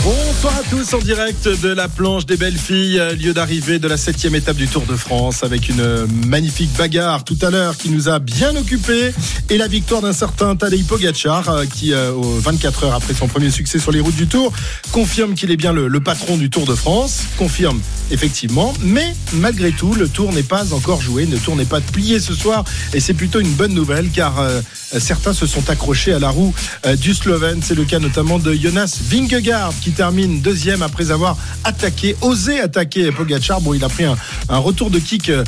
Bonsoir à tous en direct de la planche des belles filles, lieu d'arrivée de la septième étape du Tour de France avec une magnifique bagarre tout à l'heure qui nous a bien occupés et la victoire d'un certain Tadej Pogacar euh, qui, 24 heures après son premier succès sur les routes du Tour, confirme qu'il est bien le, le patron du Tour de France, confirme effectivement, mais malgré tout, le Tour n'est pas encore joué, le Tour n'est pas plié ce soir et c'est plutôt une bonne nouvelle car euh, certains se sont accrochés à la roue euh, du Slovène. C'est le cas notamment de Jonas Vingegaard qui termine deuxième après avoir attaqué, osé attaquer Pogacar. Bon, il a pris un, retour de kick euh,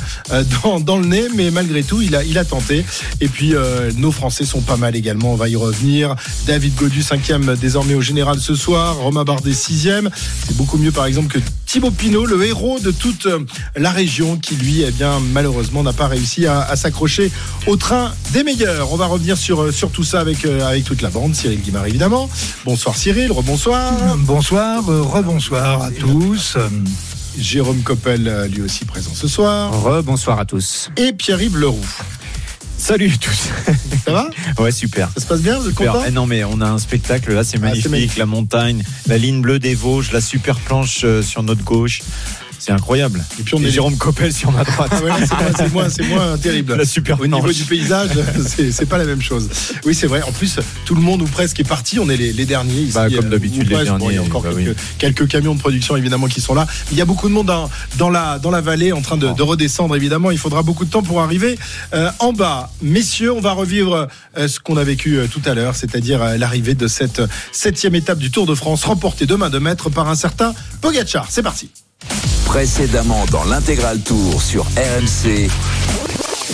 dans, dans, le nez, mais malgré tout, il a, tenté. Et puis, euh, nos Français sont pas mal également. On va y revenir. David Godu, cinquième désormais au général ce soir. Romain Bardet, sixième. C'est beaucoup mieux, par exemple, que Thibaut Pinot, le héros de toute euh, la région, qui lui, eh bien, malheureusement, n'a pas réussi à, s'accrocher au train des meilleurs. On va revenir sur, tout ça avec, avec toute la bande. Cyril Guimard, évidemment. Bonsoir Cyril, rebonsoir. Bonsoir, euh, rebonsoir à tous. Jérôme Coppel, euh, lui aussi présent ce soir. Rebonsoir à tous. Et Pierre-Yves Leroux. Salut à tous. Ça va? Ouais, super. Ça se passe bien Vous êtes Super. content? Eh non, mais on a un spectacle là, c'est Ah, magnifique. La montagne, la ligne bleue des Vosges, la super planche euh, sur notre gauche. C'est incroyable. Et puis on est Jérôme Coppel sur ma droite. Ah ouais, c'est moins, terrible. La super Au niveau du paysage, c'est pas la même chose. Oui, c'est vrai. En plus, tout le monde ou presque est parti. On est les, les derniers ici. Bah, comme euh, d'habitude, les. Bon, il y a derniers, encore bah quelques, oui. quelques camions de production évidemment qui sont là. Il y a beaucoup de monde dans, dans la dans la vallée en train de, de redescendre. Évidemment, il faudra beaucoup de temps pour arriver euh, en bas. Messieurs, on va revivre euh, ce qu'on a vécu euh, tout à l'heure, c'est-à-dire l'arrivée de cette septième étape du Tour de France, remportée de main de maître par un certain Pogacar. C'est parti. Précédemment dans l'intégral tour sur RMC.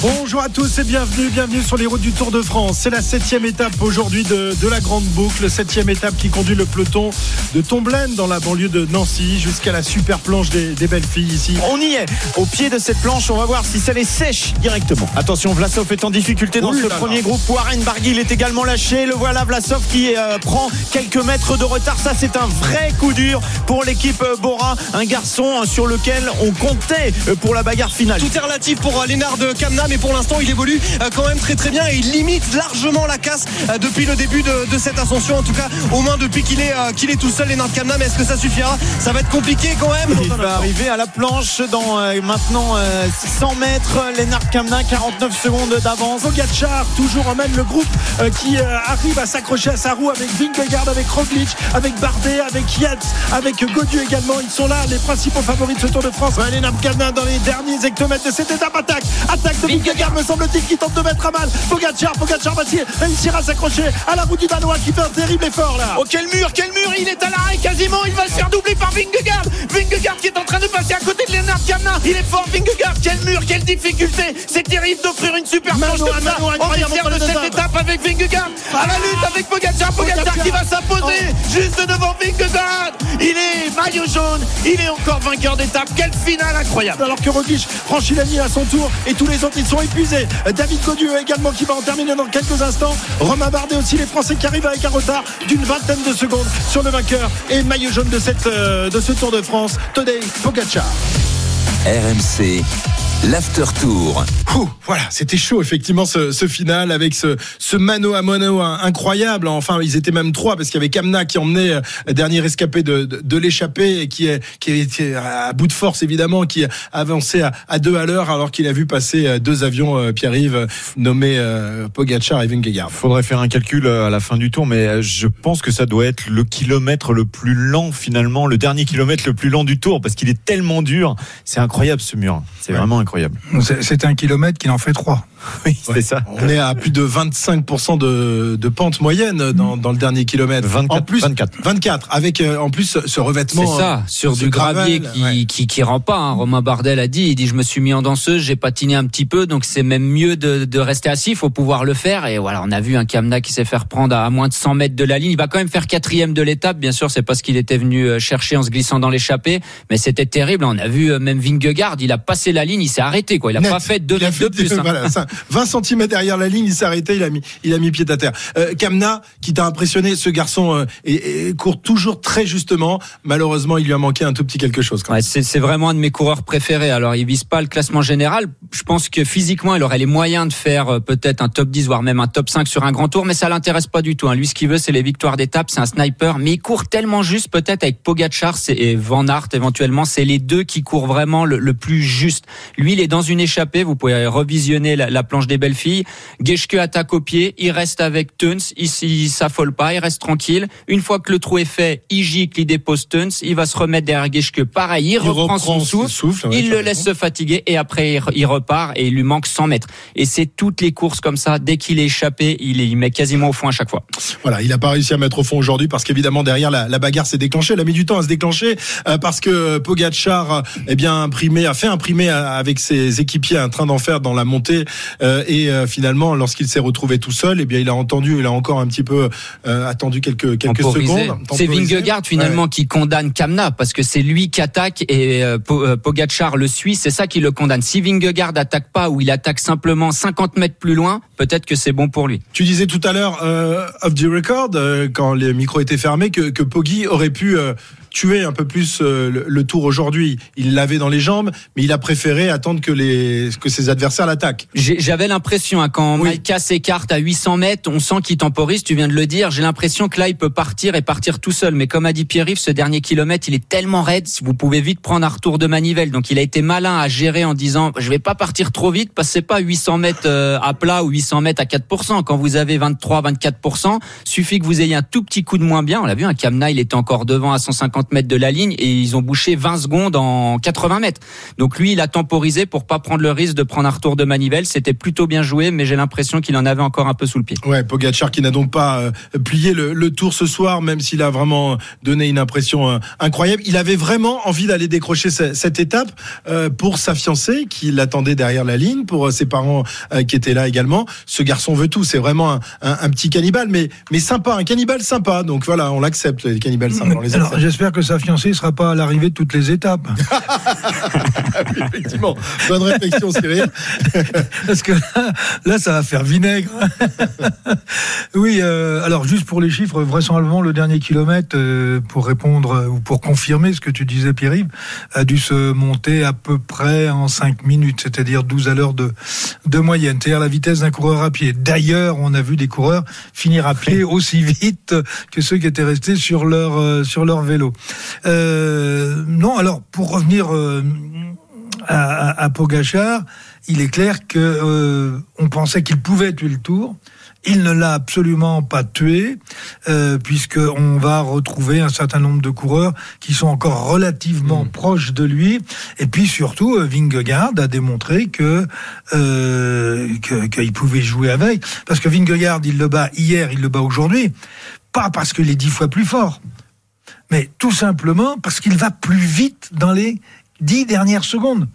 Bonjour à tous et bienvenue, bienvenue sur les routes du Tour de France. C'est la septième étape aujourd'hui de, de la Grande Boucle, septième étape qui conduit le peloton de Tomblaine dans la banlieue de Nancy jusqu'à la super planche des, des belles filles ici. On y est, au pied de cette planche, on va voir si ça les sèche directement. Attention, Vlasov est en difficulté dans Ouh ce là là. premier groupe. Warren Barguil est également lâché. Le voilà, Vlasov qui euh, prend quelques mètres de retard. Ça, c'est un vrai coup dur pour l'équipe euh, Bora. Un garçon euh, sur lequel on comptait pour la bagarre finale. Tout est relatif pour Lénard de Kamna, mais pour l'instant, il évolue euh, quand même très très bien et il limite largement la casse euh, depuis le début de, de cette ascension. En tout cas, au moins depuis qu'il est, euh, qu'il est tout seul, Lénard de Kamna. Mais est-ce que ça suffira? Ça va être compliqué quand même. Il va arriver à la planche dans euh, maintenant euh, 600 mètres. Lennart Kamna, 49 secondes d'avance. Pogacar toujours emmène le groupe euh, qui euh, arrive à s'accrocher à sa roue avec Vingegaard, avec Roglic, avec Bardet, avec Yates, avec Godieu également. Ils sont là, les principaux favoris de ce Tour de France. Elena Kamna dans les derniers hectomètres de cette étape. Attaque, attaque de Vingegaard, me semble-t-il, qui tente de mettre à mal Pogacar. Pogacar va réussir à s'accrocher à la roue du Danois qui fait un terrible effort là. Oh quel mur, quel mur Il est à l'arrêt quasiment. Il va se faire doubler par Vingegaard. Vingegaard qui est en train de passer à côté de Lénard Kamna. Il est fort, Vingegaard. Quel mur, quelle difficulté. C'est terrible d'offrir une super planche comme ça dessert de cette étape avec Vingegaard. À la lutte avec Pogacar. Pogacar Pogacar. qui va s'imposer juste devant Vingegaard. Il est maillot jaune. Il est encore vainqueur d'étape. Quelle finale incroyable. alors que Roglic franchit la ligne à son tour et tous les autres ils sont épuisés. David Godieu également qui va en terminer dans quelques instants. Romain Bardet aussi les Français qui arrivent avec un retard d'une vingtaine de secondes sur le vainqueur et maillot jaune de, euh, ce Tour de France. Tadej Pogacar. RMC. L'after tour. Ouh, voilà, c'était chaud effectivement ce, ce final avec ce, ce mano à mano incroyable. Enfin, ils étaient même trois parce qu'il y avait Kamna qui emmenait euh, dernier rescapé de, de, de l'échappée et qui, est- qui était à bout de force évidemment, qui avançait à, à deux à l'heure alors qu'il a vu passer euh, deux avions euh, Pierre-Yves nommés euh, Pogacar et Vingegaard. Faudrait faire un calcul euh, à la fin du tour, mais euh, je pense que ça doit être le kilomètre le plus lent finalement, le dernier kilomètre le plus lent du tour, parce qu'il est tellement dur. C'est incroyable ce mur. C'est Ouais. vraiment incroyable. C'est c'est un kilomètre qui en fait trois. Oui, c'est ça. On est à plus de 25% de, de pente moyenne dans, dans le dernier kilomètre. 24, en plus, 24. 24 avec euh, en plus ce revêtement. C'est ça, euh, sur ce du gravier gravel, qui, ouais. qui, qui rend pas. hein. Romain Bardel a dit, il dit, je me suis mis en danseuse, j'ai patiné un petit peu, donc c'est même mieux de, de rester assis, il faut pouvoir le faire. Et voilà, on a vu un Kamna qui s'est fait reprendre à moins de 100 mètres de la ligne. Il va quand même faire quatrième de l'étape, bien sûr, c'est parce qu'il était venu euh, chercher en se glissant dans l'échappée, mais c'était terrible. On a vu même Vingegaard, il a passé la ligne, il s'est arrêté, quoi. Il a pas fait deux mètres fait de plus. hein. voilà, ça, 20 cm derrière la ligne, il s'est arrêté, il a mis, il a mis pied à terre. Euh, Kamna, qui t'a impressionné, ce garçon euh, et, et court toujours très justement. Malheureusement, il lui a manqué un tout petit quelque chose. Ouais, c'est vraiment un de mes coureurs préférés. Alors, il vise pas le classement général. Je pense que physiquement, il aurait les moyens de faire euh, peut-être un top 10, voire même un top 5 sur un grand tour, mais ça l'intéresse pas du tout. hein. Lui, ce qu'il veut, c'est les victoires d'étape. C'est un sniper, mais il court tellement juste, peut-être avec Pogacar et Van Aert éventuellement. C'est les deux qui courent vraiment le, le plus juste. Lui, il est dans une échappée. Vous pouvez revisionner la, la planche des belles filles. Geschke attaque au pied. Il reste avec Tuns. Il, il s'affole pas. Il reste tranquille. Une fois que le trou est fait, il gicle, il dépose Tuns. Il va se remettre derrière Geschke. Pareil, il, Il reprend, son souffle. ouais, il le laisse se fatiguer et après il re- il repart et il lui manque 100 mètres. Et c'est toutes les courses comme ça. Dès qu'il est échappé, il, est- il met quasiment au fond à chaque fois. Voilà, il n'a pas réussi à mettre au fond aujourd'hui parce qu'évidemment derrière la, la bagarre s'est déclenchée. Elle a mis du temps à se déclencher euh, parce que Pogacar, euh, eh bien imprimé, a fait imprimer euh, avec ses équipiers un train d'enfer dans la montée euh, et euh, finalement lorsqu'il s'est retrouvé tout seul, eh bien il a entendu, il a encore un petit peu euh, attendu quelques quelques Temporisé. secondes. C'est. Vingegaard finalement Ouais. qui condamne Kamna parce que c'est lui qui attaque et Po- Pogacar le suit. C'est ça qui le condamne. Si Vingegaard attaque pas ou il attaque simplement 50 mètres plus loin, peut-être que c'est bon pour lui. Tu disais tout à l'heure off the record quand les micros étaient fermés que, que Poggi aurait pu tuer un peu plus euh, le, le tour aujourd'hui. Il l'avait dans les jambes, mais il a préféré attendre que les que ses adversaires l'attaquent. J'avais l'impression, hein, quand Oui. Maïka s'écarte à 800 mètres, on sent qu'il temporise, tu viens de le dire. J'ai l'impression que là, il peut partir et partir tout seul. Mais comme a dit Pierre-Yves, ce dernier kilomètre, il est tellement raide, vous pouvez vite prendre un retour de manivelle. Donc il a été malin à gérer en disant, je vais pas partir trop vite parce que c'est pas 800 mètres euh, à plat ou 800 mètres à 4%. Quand vous avez 23, 24%, suffit que vous ayez un tout petit coup de moins bien. On l'a vu, un Kamna, il était encore devant à 150 mètres de la ligne et ils ont bouché 20 secondes en 80 mètres. Donc lui, il a temporisé pour pas prendre le risque de prendre un retour de manivelle. C'était plutôt bien joué, mais j'ai l'impression qu'il en avait encore un peu sous le pied. Ouais, Pogacar qui n'a donc pas euh, plié le, le tour ce soir, même s'il a vraiment donné une impression euh, incroyable. Il avait vraiment envie d'aller décrocher ce- cette étape euh, pour sa fiancée qui l'attendait derrière la ligne, pour euh, ses parents euh, qui étaient là également. Ce garçon veut tout. C'est vraiment un, un- un petit cannibale, mais mais sympa, un cannibale sympa. Donc voilà, on l'accepte les cannibales sympas. Accepte. J'espère que sa fiancée ne sera pas à l'arrivée de toutes les étapes. Effectivement, bonne réflexion, Cyril. Parce que là, là, ça va faire vinaigre. oui, euh, alors juste pour les chiffres, vraisemblablement, le dernier kilomètre, euh, pour répondre euh, ou pour confirmer ce que tu disais, Pierre-Yves, a dû se monter à peu près en 5 minutes, c'est-à-dire 12 à l'heure de, de moyenne, c'est-à-dire la vitesse d'un coureur à pied. D'ailleurs, on a vu des coureurs finir à pied aussi vite que ceux qui étaient restés sur leur, euh, sur leur vélo. Euh, non, alors, pour revenir... euh, à, à, à Pogachar, il est clair que euh, on pensait qu'il pouvait tuer le Tour. Il ne l'a absolument pas tué, euh, puisque on va retrouver un certain nombre de coureurs qui sont encore relativement proches de lui. Et puis surtout, euh, Vingegaard a démontré que euh, que- qu'il pouvait jouer avec, parce que Vingegaard, il le bat hier, il le bat aujourd'hui, pas parce qu'il est dix fois plus fort, mais tout simplement parce qu'il va plus vite dans les dix dernières secondes.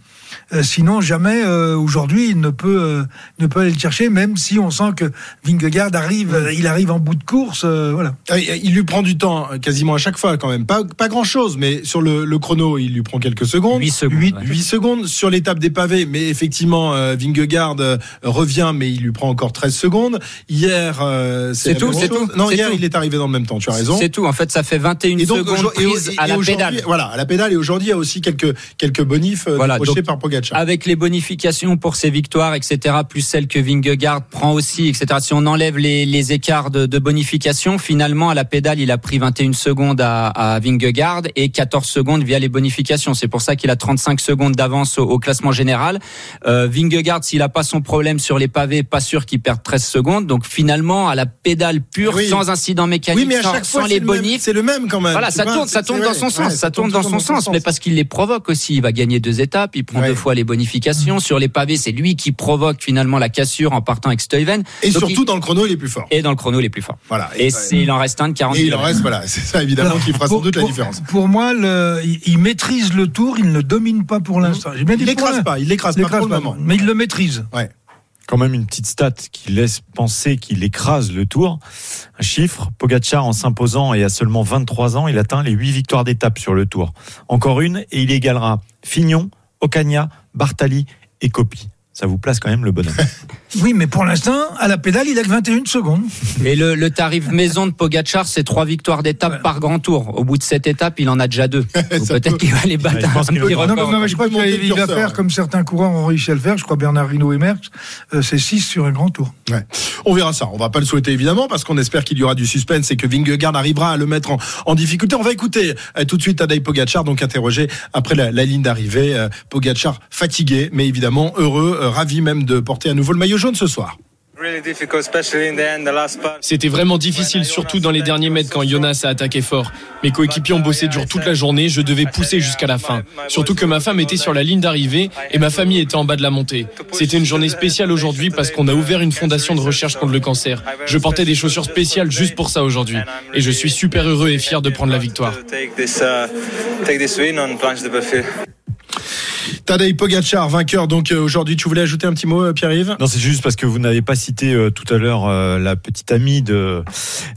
Euh, sinon, jamais euh, aujourd'hui il ne peut euh, ne peut aller le chercher, même si on sent que Vingegaard arrive, il arrive en bout de course, euh, voilà. Ah, Il lui prend du temps euh, quasiment à chaque fois quand même. Pas, pas grand chose, mais sur le, le chrono, il lui prend quelques secondes. 8 secondes. Ouais. sur l'étape des pavés, mais effectivement, euh, Vingegaard revient, mais il lui prend encore 13 secondes. Hier, euh, C'est tout, c'est tout, Non, hier, tout. il est arrivé dans le même temps, tu as raison. C'est tout. En fait, ça fait 21 Et donc, secondes et et à la pédale. Voilà, à la pédale. Et aujourd'hui, il y a aussi quelques, quelques bonifs Voilà, donc, par Pogacar. Avec les bonifications pour ses victoires, etc., plus celles que Vingegaard prend aussi, etc. Si on enlève les, les écarts de, de bonification, finalement, à la pédale, il a pris 21 secondes à, à Vingegaard et 14 secondes via les bonifications. C'est pour ça qu'il a 35 secondes d'avance au, au classement général. Euh, Vingegaard, s'il a pas son problème sur les pavés, pas sûr qu'il perde 13 secondes. Donc finalement, à la pédale pure, Oui. sans incident mécanique, Oui, mais à sans, chaque sans fois, les bonifs, c'est le même quand même. voilà, ça tourne, ça tourne dans son sens, ça tourne dans son sens, mais parce qu'il les provoque aussi. Il va gagner deux étapes, il prend Ouais. deux fois les bonifications. Sur les pavés, c'est lui qui provoque finalement la cassure en partant avec Stuyven. Et Donc, surtout, dans le chrono, il est plus fort. et dans le chrono, il est plus fort. Voilà. Et c'est, il en reste un de 40 Et il en reste, voilà, c'est ça évidemment Alors, qui fera pour- sans doute la différence. Pour moi, le, il, maîtrise le tour, il ne le domine pas pour l'instant. J'ai bien dit Il l'écrase pas, il l'écrase il pas pour le pas, moment. mais il le maîtrise. quand même une petite stat qui laisse penser qu'il écrase le tour. Un chiffre, Pogacar en s'imposant et à seulement 23 ans, il atteint les 8 victoires d'étape sur le tour. Encore une et il égalera Fignon, Ocagna, Bartali et Coppi. Ça vous place quand même le bonhomme. Oui, mais pour l'instant, à la pédale, il a que 21 secondes. Et le, le tarif maison de Pogachar, c'est trois victoires d'étape Ouais. par grand tour. Au bout de cette étape, il en a déjà deux. Peut-être peut- qu'il va les battre Ouais, je un pense petit Non, mais, non, mais je crois qu'il va faire ouais. comme certains coureurs ont réussi à le faire. Je crois Bernard Hinault et Merckx, euh, c'est 6 sur un grand tour. Ouais. On verra ça. On va pas le souhaiter évidemment parce qu'on espère qu'il y aura du suspense et que Vingegaard arrivera à le mettre en, en difficulté. On va écouter euh, tout de suite Tadej Pogacar, donc interrogé après la, la ligne d'arrivée. Euh, Pogacar fatigué, mais évidemment heureux, euh, ravi même de porter à nouveau le maillot jaune ce soir. C'était vraiment difficile, surtout dans les derniers mètres quand Jonas a attaqué fort. Mes coéquipiers ont bossé dur toute la journée, je devais pousser jusqu'à la fin. Surtout que ma femme était sur la ligne d'arrivée et ma famille était en bas de la montée. C'était une journée spéciale aujourd'hui parce qu'on a ouvert une fondation de recherche contre le cancer. Je portais des chaussures spéciales juste pour ça aujourd'hui. Et je suis super heureux et fier de prendre la victoire. Tadej Pogacar, vainqueur. Donc euh, aujourd'hui, tu voulais ajouter un petit mot, euh, Pierre-Yves? Non, c'est juste parce que vous n'avez pas cité euh, tout à l'heure euh, la petite amie de,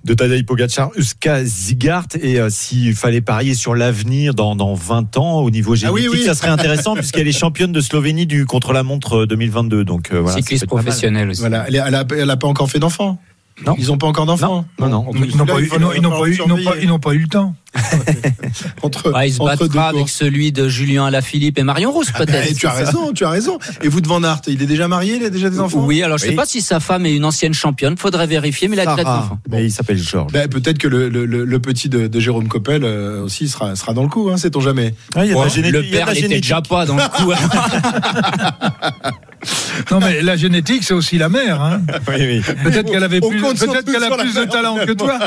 de Tadej Pogacar, Uska Zigart, et euh, s'il fallait parier sur l'avenir dans, dans 20 ans au niveau Ah oui, génétique, oui. ça serait intéressant puisqu'elle est championne de Slovénie du contre-la-montre 2022. Donc euh, voilà, Cycliste peut être pas mal. professionnel aussi. Voilà, elle, est- elle a, elle a pas encore fait d'enfant? Non. Ils ont pas encore d'enfants. Non, non, n'ont pas, n'ont- n'ont pas n'ont pas- ils n'ont pas eu le temps. entre, Bah, il se entre battra avec courses. celui de Julien Alaphilippe et Marion Rousse, Ah, peut-être. bah, tu as raison, tu as raison. Et vous de Van Aert, il est déjà marié, il a déjà des enfants? Oui, alors je sais Oui. pas si sa femme est une ancienne championne, faudrait vérifier, mais il a déjà des enfants. mais il s'appelle Georges. Ben, peut-être que le, le, le, le petit de, de Jérôme Coppel euh, aussi sera, sera dans le coup, hein, sait-on jamais. Ah, y a la le père n'était déjà pas dans le coup. Non, mais la génétique, c'est aussi la mère. hein. Oui, oui. Peut-être qu'elle avait On plus, peut-être qu'elle a plus de talent que toi.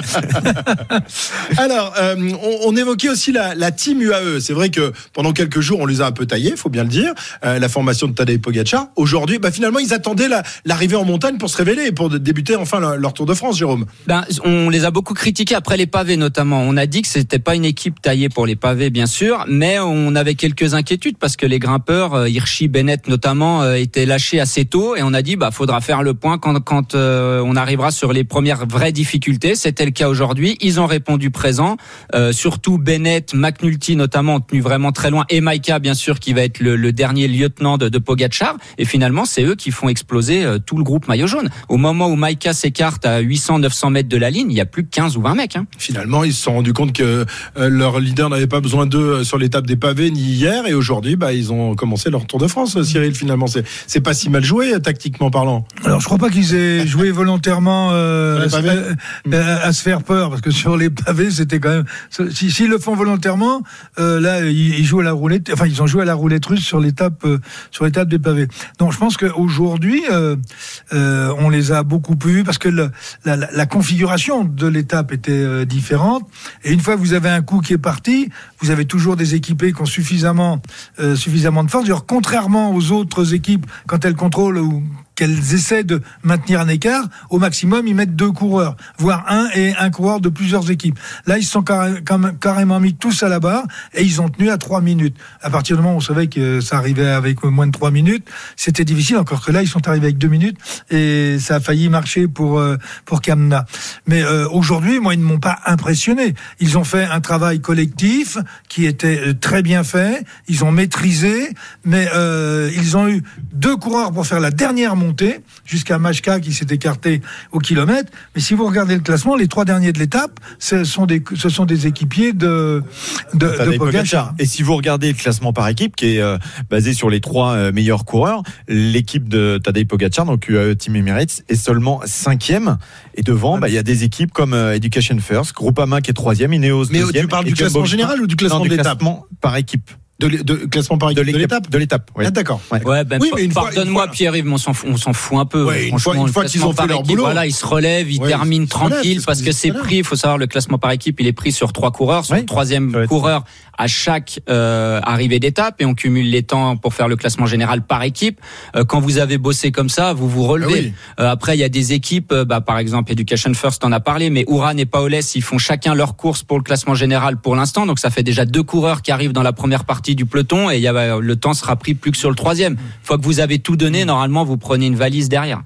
Alors, euh, on, on évoquait aussi la, team UAE. C'est vrai que pendant quelques jours, on les a un peu taillés, faut bien le dire. Euh, la formation de Tadej Pogacar. Aujourd'hui, bah, finalement, ils attendaient la- l'arrivée en montagne pour se révéler et pour débuter enfin leur, Tour de France, Jérôme. Ben, on les a beaucoup critiqués après les pavés notamment. On a dit que c'était pas une équipe taillée pour les pavés bien sûr, mais on avait quelques inquiétudes parce que les grimpeurs, euh, Hirschi, Bennett notamment, euh, étaient lâchés assez tôt et on a dit bah faudra faire le point quand euh, on arrivera sur les premières vraies difficultés. C'était le cas aujourd'hui. Ils ont répondu présent. Euh, surtout Bennett, McNulty notamment ont tenu vraiment très loin et Maika bien sûr qui va être le, le dernier lieutenant de, de Pogacar et finalement c'est eux qui font exploser euh, tout le groupe maillot jaune. Au moment où Maika s'écarte à 800-900 mètres de la ligne, il y a plus que 15 ou 20 mecs. Hein. Finalement, ils se sont rendus compte que euh, leur leader n'avait pas besoin d'eux euh, sur l'étape des pavés ni hier. Et aujourd'hui, bah, ils ont commencé leur Tour de France, euh, Cyril. Finalement, c'est pas si mal joué, euh, tactiquement parlant. Alors, je crois pas qu'ils aient joué volontairement euh, euh, à se faire peur, parce que sur les pavés, c'était quand même. Si- S'ils le font volontairement, euh, là, ils, jouent à la roulette. Enfin, ils ont joué à la roulette russe sur l'étape, euh, sur l'étape des pavés. Donc, je pense qu'aujourd'hui, euh, euh, on les a beaucoup plus vus parce que le- la, la- la configuration de l'étape était euh, différente. Et une fois que vous avez un coup qui est parti, vous avez toujours des équipés qui ont suffisamment, euh, suffisamment de force. D'ailleurs, contrairement aux autres équipes, quand elles contrôlent ou qu'elles essaient de maintenir un écart, au maximum, ils mettent deux coureurs, voire un et un coureur de plusieurs équipes. Là, ils se sont carrément mis tous à la barre et ils ont tenu à trois minutes. À partir du moment où on savait que ça arrivait avec moins de trois minutes, c'était difficile, encore que là, ils sont arrivés avec deux minutes et ça a failli marcher pour, euh, pour Kamna. Mais euh, aujourd'hui, moi, ils ne m'ont pas impressionné. Ils ont fait un travail collectif qui était euh, très bien fait, ils ont maîtrisé, mais ils ont eu deux coureurs pour faire la dernière jusqu'à Machka qui s'est écarté au kilomètre. Mais si vous regardez le classement, les trois derniers de l'étape, ce sont des, ce sont des équipiers de, de, Pogacar. Et si vous regardez le classement par équipe, qui est euh, basé sur les trois euh, meilleurs coureurs, l'équipe de Tadej Pogacar, donc UAE Team Emirates, est seulement cinquième. Et devant, bah, il y a des équipes comme euh, Education First, Groupama qui est troisième, Ineos Mais deuxième. tu parles du classement général ou du classement classement par équipe. De, de classement par De équipe de l'équipe. l'étape De l'étape, oui. Ah, d'accord. Ouais, ben, Oui, pa- mais une fois- pardonne-moi Pierre-Yves, mais on s'en fout, on s'en fout un peu. Ouais, une fois- qu'ils classement ont fait par leur équipe, boulot. Voilà, ils se relèvent, ils Ouais, terminent ce parce que c'est pris. Il faut savoir le classement par équipe, il est pris sur trois coureurs, le troisième coureur à chaque euh, arrivée d'étape et on cumule les temps pour faire le classement général par équipe. Euh, quand vous avez bossé comme ça, vous vous relevez. Ah oui. Euh, après, il y a des équipes, euh, bah, par exemple Education First en a parlé, mais Uran et Paoles, ils font chacun leur course pour le classement général pour l'instant. Donc ça fait déjà deux coureurs qui arrivent dans la première partie du peloton et y a, le temps sera pris plus que sur le troisième. Une fois que vous avez tout donné, normalement, vous prenez une valise derrière.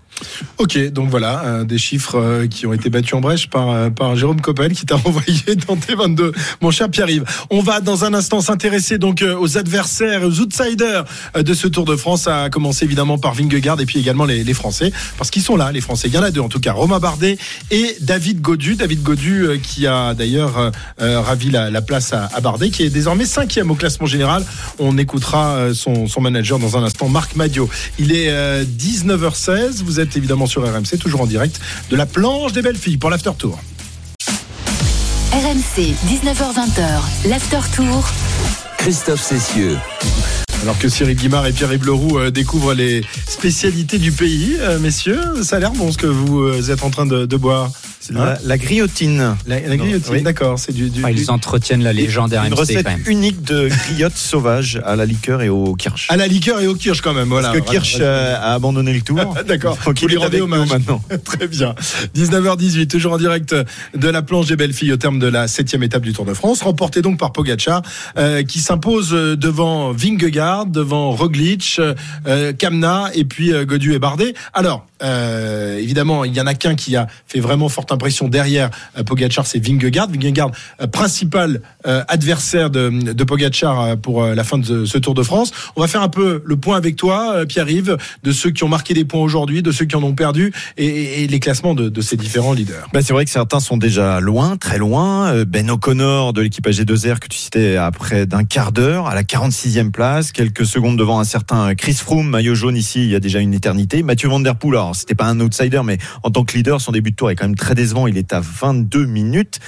Ok, donc voilà, euh, des chiffres euh, qui ont été battus en brèche par, euh, par Jérôme Coppel qui t'a envoyé dans T22, mon cher Pierre-Yves. On va dans un instant s'intéresser donc euh, aux adversaires, aux outsiders euh, de ce Tour de France, à commencer évidemment par Vingegaard et puis également les, les Français, parce qu'ils sont là, les Français. Il y en a deux en tout cas, Romain Bardet et David Godu. David Godu euh, qui a d'ailleurs ravi la, la place à, à Bardet, qui est désormais cinquième au classement général. On écoutera son, son manager dans un instant, Marc Madio. Il est euh, 19h16, vous êtes évidemment sur RMC, toujours en direct de la planche des belles filles pour l'after tour. RMC, 19h20h, l'after tour. Christophe Cessieux. Alors que Cyril Guimard et Pierre-Yves Leroux euh, découvrent les spécialités du pays, euh, messieurs, ça a l'air bon ce que vous euh, êtes en train de, de boire. La, la griotine. La, la griotine, Oui. d'accord, c'est du, du- Ah, du- ils entretiennent la légende Une RMC recette quand même. unique de griotte sauvage à la liqueur et au kirsch. à la liqueur et au kirsch quand même. Voilà. Parce que Kirsch euh, a abandonné le tour. D'accord. Donc Vous il lui est rendez hommage. maintenant. Très bien. 19h18, toujours en direct de la planche des belles filles au terme de la septième étape du Tour de France, remportée donc par Pogacar, euh, qui s'impose euh, devant Vingegaard, devant Roglic, euh, Kamna et puis euh, Godu et Bardet. Alors, euh, évidemment, il y en a qu'un qui a fait vraiment forte impression derrière euh, Pogacar, c'est Vingegaard. Vingegaard, euh, principal euh, adversaire de, de Pogacar pour la fin de ce Tour de France. On va faire un peu le point avec toi, Pierre-Yves, de ceux qui ont marqué des points aujourd'hui, de ceux qui en ont perdu et, les classements de, ces différents leaders. Bah, c'est vrai que certains sont déjà loin, très loin. Ben O'Connor de l'équipe AG2R que tu citais à près d'un quart d'heure, à la 46e place, quelques secondes devant un certain Chris Froome, maillot jaune ici, il y a déjà une éternité. Mathieu Van Der Poel, alors c'était pas un outsider, mais en tant que leader, son début de tour est quand même très décevant. Il est à 22 minutes.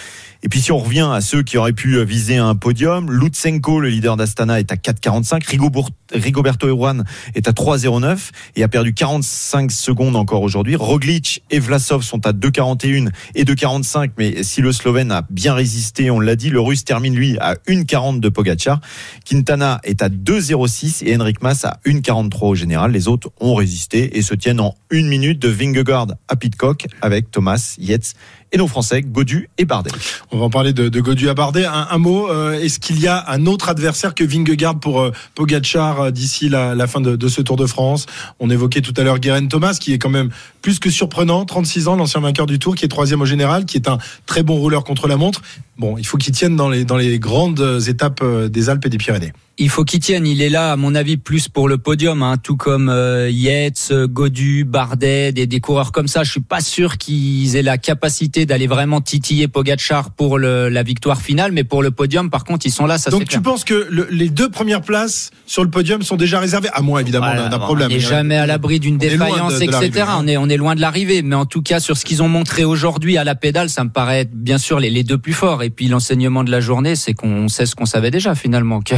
Et puis si on revient à ceux qui auraient pu viser un podium, Lutsenko, le leader d'Astana, est à 4,45. Rigobour- Rigoberto Urán est à 3,09 et a perdu 45 secondes encore aujourd'hui. Roglic et Vlasov sont à 2,41 et 2,45. Mais si le Slovène a bien résisté, on l'a dit, le Russe termine lui à 1,40 de Pogacar. Quintana est à 2,06 et Henrik Mas à 1,43 au général. Les autres ont résisté et se tiennent en une minute de Vingegaard à Pitcock avec Thomas, Yates et nos Français, Godu et Bardet. On va en parler de, de Godu à Bardet. Un, un mot, euh, est-ce qu'il y a un autre adversaire que Vingegaard pour euh, euh, d'ici la, la fin de, de ce Tour de France? On évoquait tout à l'heure Guérin Thomas, qui est quand même plus que surprenant, 36 ans, l'ancien vainqueur du Tour, qui est troisième au général, qui est un très bon rouleur contre la montre. Bon, il faut qu'il tienne dans les, dans les grandes étapes euh, des Alpes et des Pyrénées. Il faut qu'il tienne. Il est là, à mon avis, plus pour le podium, hein, tout comme euh, Yates, euh, Godu, Bardet, des, des coureurs comme ça. Je suis pas sûr qu'ils aient la capacité d'aller vraiment titiller Pogacar pour le, la victoire finale, mais pour le podium, par contre, ils sont là. Ça Donc tu clair. penses que le- les deux premières places sur le podium sont déjà réservées, à moins évidemment Voilà, d'un- bon, problème. On n'est jamais à l'abri d'une défaillance, de- de etc. hein. On est, on est loin de l'arrivée. Mais en tout cas, sur ce qu'ils ont montré aujourd'hui à la pédale, ça me paraît être bien sûr les, les deux plus forts. Et puis l'enseignement de la journée, c'est qu'on sait ce qu'on savait déjà finalement, que,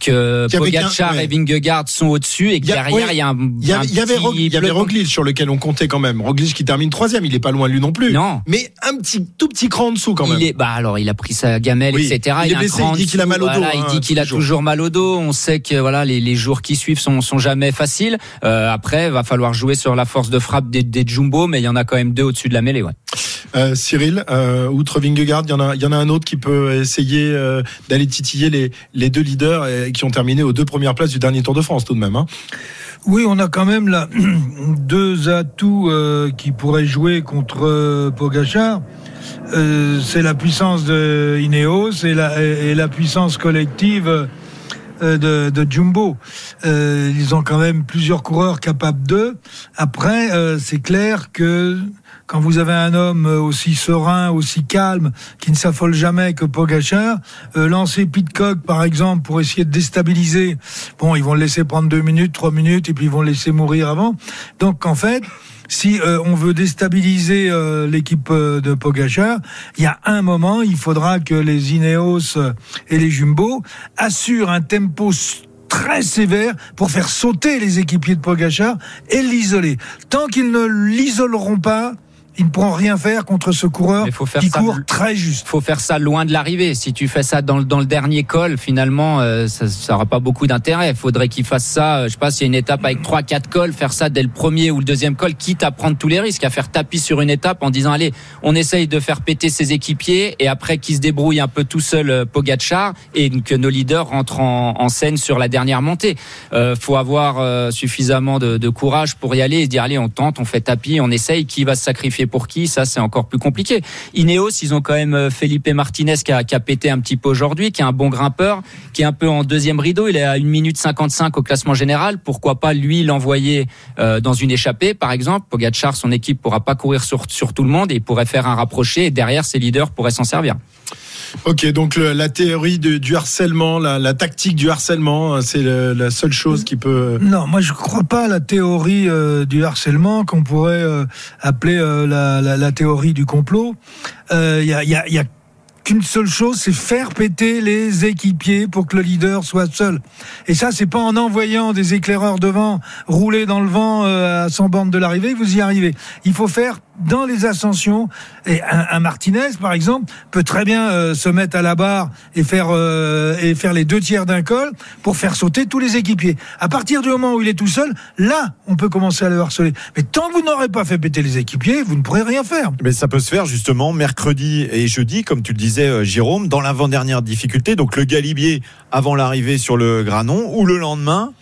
que Pogacar ouais. et Vingegaard sont au-dessus et que Il y a- derrière, il y a un, Il y, avait- il y avait, il. Roglic sur lequel on comptait quand même. Roglic qui termine troisième, il est pas loin lui non plus. Non. Mais un petit, tout petit cran en dessous quand même. Il est, bah alors il a pris sa gamelle, Oui, etc. il est a un blessé, il dit en qu'il a mal au dos, Voilà, hein, il dit qu'il a toujours. toujours mal au dos. On sait que voilà les, les jours qui suivent sont, sont jamais faciles. Euh, après, va falloir jouer sur la force de frappe des, des jumbo, mais il y en a quand même deux au-dessus de la mêlée. Ouais. Euh, Cyril, euh, outre Vingegaard, il y en a, il y en a un autre qui peut essayer euh, d'aller titiller les, les deux leaders euh, qui ont terminé aux deux premières places du dernier Tour de France tout de même. Hein. Oui, on a quand même là deux atouts euh, qui pourraient jouer contre euh, Pogacar. Euh, c'est la puissance de Ineos et la, et puissance collective de, Jumbo. Ils ont quand même plusieurs coureurs capables d'eux. Après, c'est clair que quand vous avez un homme aussi serein, aussi calme, qui ne s'affole jamais que Pogacar, euh, lancer Pitcock par exemple pour essayer de déstabiliser, bon, ils vont le laisser prendre deux minutes, trois minutes, et puis ils vont le laisser mourir avant. Donc en fait, si euh, on veut déstabiliser euh, l'équipe euh, de Pogacar, il y a un moment, il faudra que les Ineos euh, et les Jumbo assurent un tempo très sévère pour faire sauter les équipiers de Pogacar et l'isoler. Tant qu'ils ne l'isoleront pas, ils ne pourront rien faire contre ce coureur Mais faut faire qui ça court très juste. faut faire ça loin de l'arrivée. Si tu fais ça dans, le- dans le dernier col, finalement, euh, ça, ça aura pas beaucoup d'intérêt. Il faudrait qu'il fasse ça, euh, je sais pas, s'il y a une étape avec trois, quatre cols, faire ça dès le premier ou le deuxième col, quitte à prendre tous les risques, à faire tapis sur une étape en disant allez, on essaye de faire péter ses équipiers et après qu'il se débrouille un peu tout seul euh, Pogacar et que nos leaders rentrent en, en scène sur la dernière montée. Euh, faut avoir euh, suffisamment de, de courage pour y aller et se dire allez, on tente, on fait tapis, on essaye. Qui va se sacrifier pour qui Ça, c'est encore plus compliqué. Ineos, ils ont quand même euh, Felipe Martinez qui a, qui pété un petit peu aujourd'hui, qui est un bon grimpeur, qui est un peu en deuxième rideau. Il est à 1 minute 55 au classement général. Pourquoi pas lui l'envoyer euh, dans une échappée, par exemple? Pogacar, son équipe pourra pas courir sur, sur tout le monde et il pourrait faire un rapproché et derrière ses leaders pourraient s'en servir. Ok, donc la théorie du harcèlement, la, tactique du harcèlement, euh, c'est la seule chose qui peut. Non, moi je crois pas à la théorie euh, du harcèlement qu'on pourrait euh, appeler euh, la, théorie du complot. Il y a qu'une seule chose, c'est faire péter les équipiers pour que le leader soit seul. Et ça, c'est pas en envoyant des éclaireurs devant rouler dans le vent euh, à 100 bornes de l'arrivée vous y arrivez. Il faut faire dans les ascensions. Et un, Martinez, par exemple, peut très bien euh, se mettre à la barre euh, et faire les deux tiers d'un col pour faire sauter tous les équipiers. À partir du moment où il est tout seul, là, on peut commencer à le harceler. Mais tant que vous n'aurez pas fait péter les équipiers, vous ne pourrez rien faire. Mais ça peut se faire justement mercredi et jeudi, comme tu le disais, euh, Jérôme, dans l'avant-dernière difficulté. Donc le Galibier avant l'arrivée sur le Granon, ou le lendemain,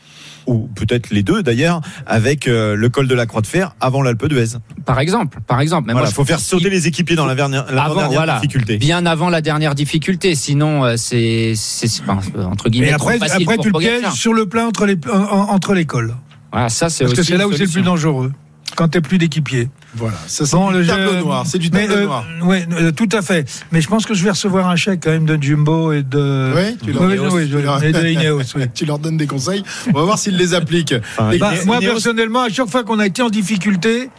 ou peut-être les deux d'ailleurs, avec euh, le col de la Croix de Fer avant l'Alpe d'Huez. Par exemple, par exemple. Mais Voilà, moi, faut faire sauter les équipiers dans la avant, voilà, difficulté. bien avant la dernière difficulté. Sinon, euh, c'est c'est- c'est- enfin, entre guillemets Et après, trop facile après pour tu le pièges sur le plat entre les en- en- entre les cols. Voilà, ça c'est Parce que c'est là où c'est le plus dangereux. Quand t'es plus d'équipier. Voilà, ça c'est Bon, du le tableau noir. C'est du tableau euh, noir. ouais, euh, tout à fait. Mais je pense que je vais recevoir un chèque quand même de Jumbo et de. Tu leur- Ineos, oui, tu oui, leur- et de Ineos, oui. Tu leur donnes des conseils. On va voir s'ils les appliquent. Enfin, Bah, moi, personnellement, à chaque fois qu'on a été en difficulté,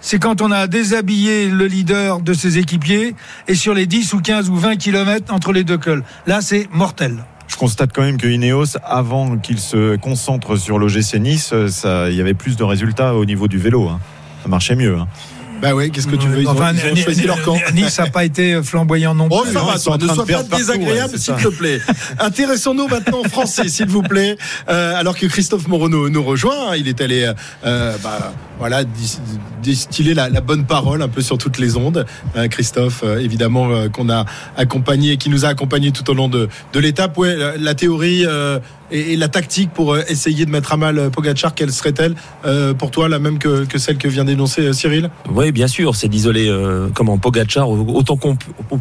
c'est quand on a déshabillé le leader de ses équipiers et sur les 10 ou 15 ou 20 kilomètres entre les deux cols. Là, c'est mortel. Je constate quand même que Ineos, avant qu'il se concentre sur l'OGC Nice, il y avait plus de résultats au niveau du vélo. hein. Ça marchait mieux. hein. Bah ouais, qu'est-ce que tu veux Ils ont, Enfin, ils ont Ni- choisi leur camp. Nice n'a pas été flamboyant non Oh, plus. ça non, va, en ne sois pas désagréable, ouais, s'il te plaît. Intéressons-nous maintenant en français, s'il vous plaît. Euh, alors que Christophe Moreau nous, nous rejoint, hein, il est allé, euh, bah, voilà, dis- distiller la, la bonne parole un peu sur toutes les ondes. Euh, Christophe, euh, évidemment, euh, qu'on a accompagné, qui nous a accompagné tout au long de, de l'étape. Ouais, la, la théorie euh, et, et la tactique pour euh, essayer de mettre à mal euh, Pogacar, quelle serait-elle euh, pour toi, la même que, que celle que vient d'énoncer euh, Cyril? Oui, bien sûr, c'est d'isoler euh, comment Pogacar autant qu'on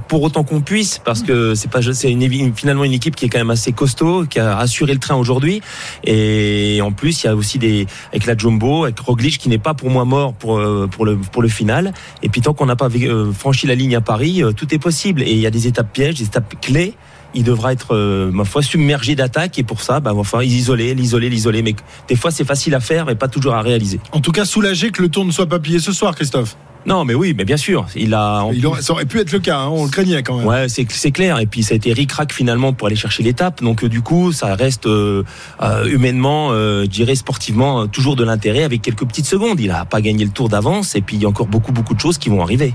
pour autant qu'on puisse, parce que c'est pas c'est finalement une équipe qui est quand même assez costaud, qui a assuré le train aujourd'hui, et en plus il y a aussi des avec la Jumbo, avec Roglic qui n'est pas pour moi mort pour euh, pour le pour le final, et puis tant qu'on n'a pas euh, franchi la ligne à Paris, euh, tout est possible, et il y a des étapes pièges, des étapes clés. Il devra être, euh, ma foi, submergé d'attaques et pour ça, bah, ma foi, l'isoler, l'isoler, l'isoler. Mais des fois, c'est facile à faire, mais pas toujours à réaliser. En tout cas, soulagé que le tour ne soit pas pillé ce soir, Christophe. Non, mais oui, mais bien sûr, il a. Il aurait- ça aurait pu être le cas, hein, on le craignait quand même. Ouais, c'est c'est clair. Et puis ça a été ric-rac finalement pour aller chercher l'étape. Donc euh, du coup, ça reste euh, euh, humainement, je dirais sportivement, toujours de l'intérêt avec quelques petites secondes. Il a pas gagné le tour d'avance. Et puis il y a encore beaucoup beaucoup de choses qui vont arriver.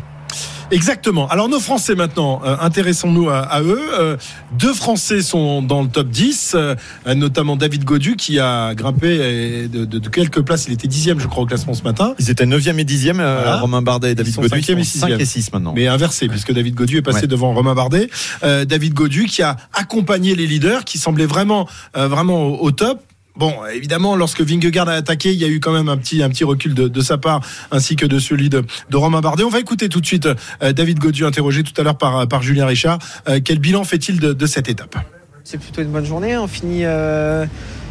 Exactement. Alors nos Français maintenant, euh, intéressons-nous à, à eux. Euh, deux Français sont dans le top 10, euh, notamment David Godu qui a grimpé de, de- de quelques places. Il était dixième, je crois, au classement ce matin. Ils étaient 9e et 10e, euh, Voilà. Romain Bardet et David Godu. cinquième et ils sont sixième. 5 et 6 maintenant. Mais inversé, puisque David Godu est passé Ouais. devant Romain Bardet. David Godu qui a accompagné les leaders, qui semblaient vraiment, vraiment au, au top. Bon, évidemment, lorsque Vingegaard a attaqué, il y a eu quand même un petit, recul de, sa part, ainsi que de celui de, Romain Bardet. On va écouter tout de suite euh, David Godu, interrogé tout à l'heure par, Julien Richard. Euh, quel bilan fait-il de, cette étape? C'est plutôt une bonne journée. On finit euh,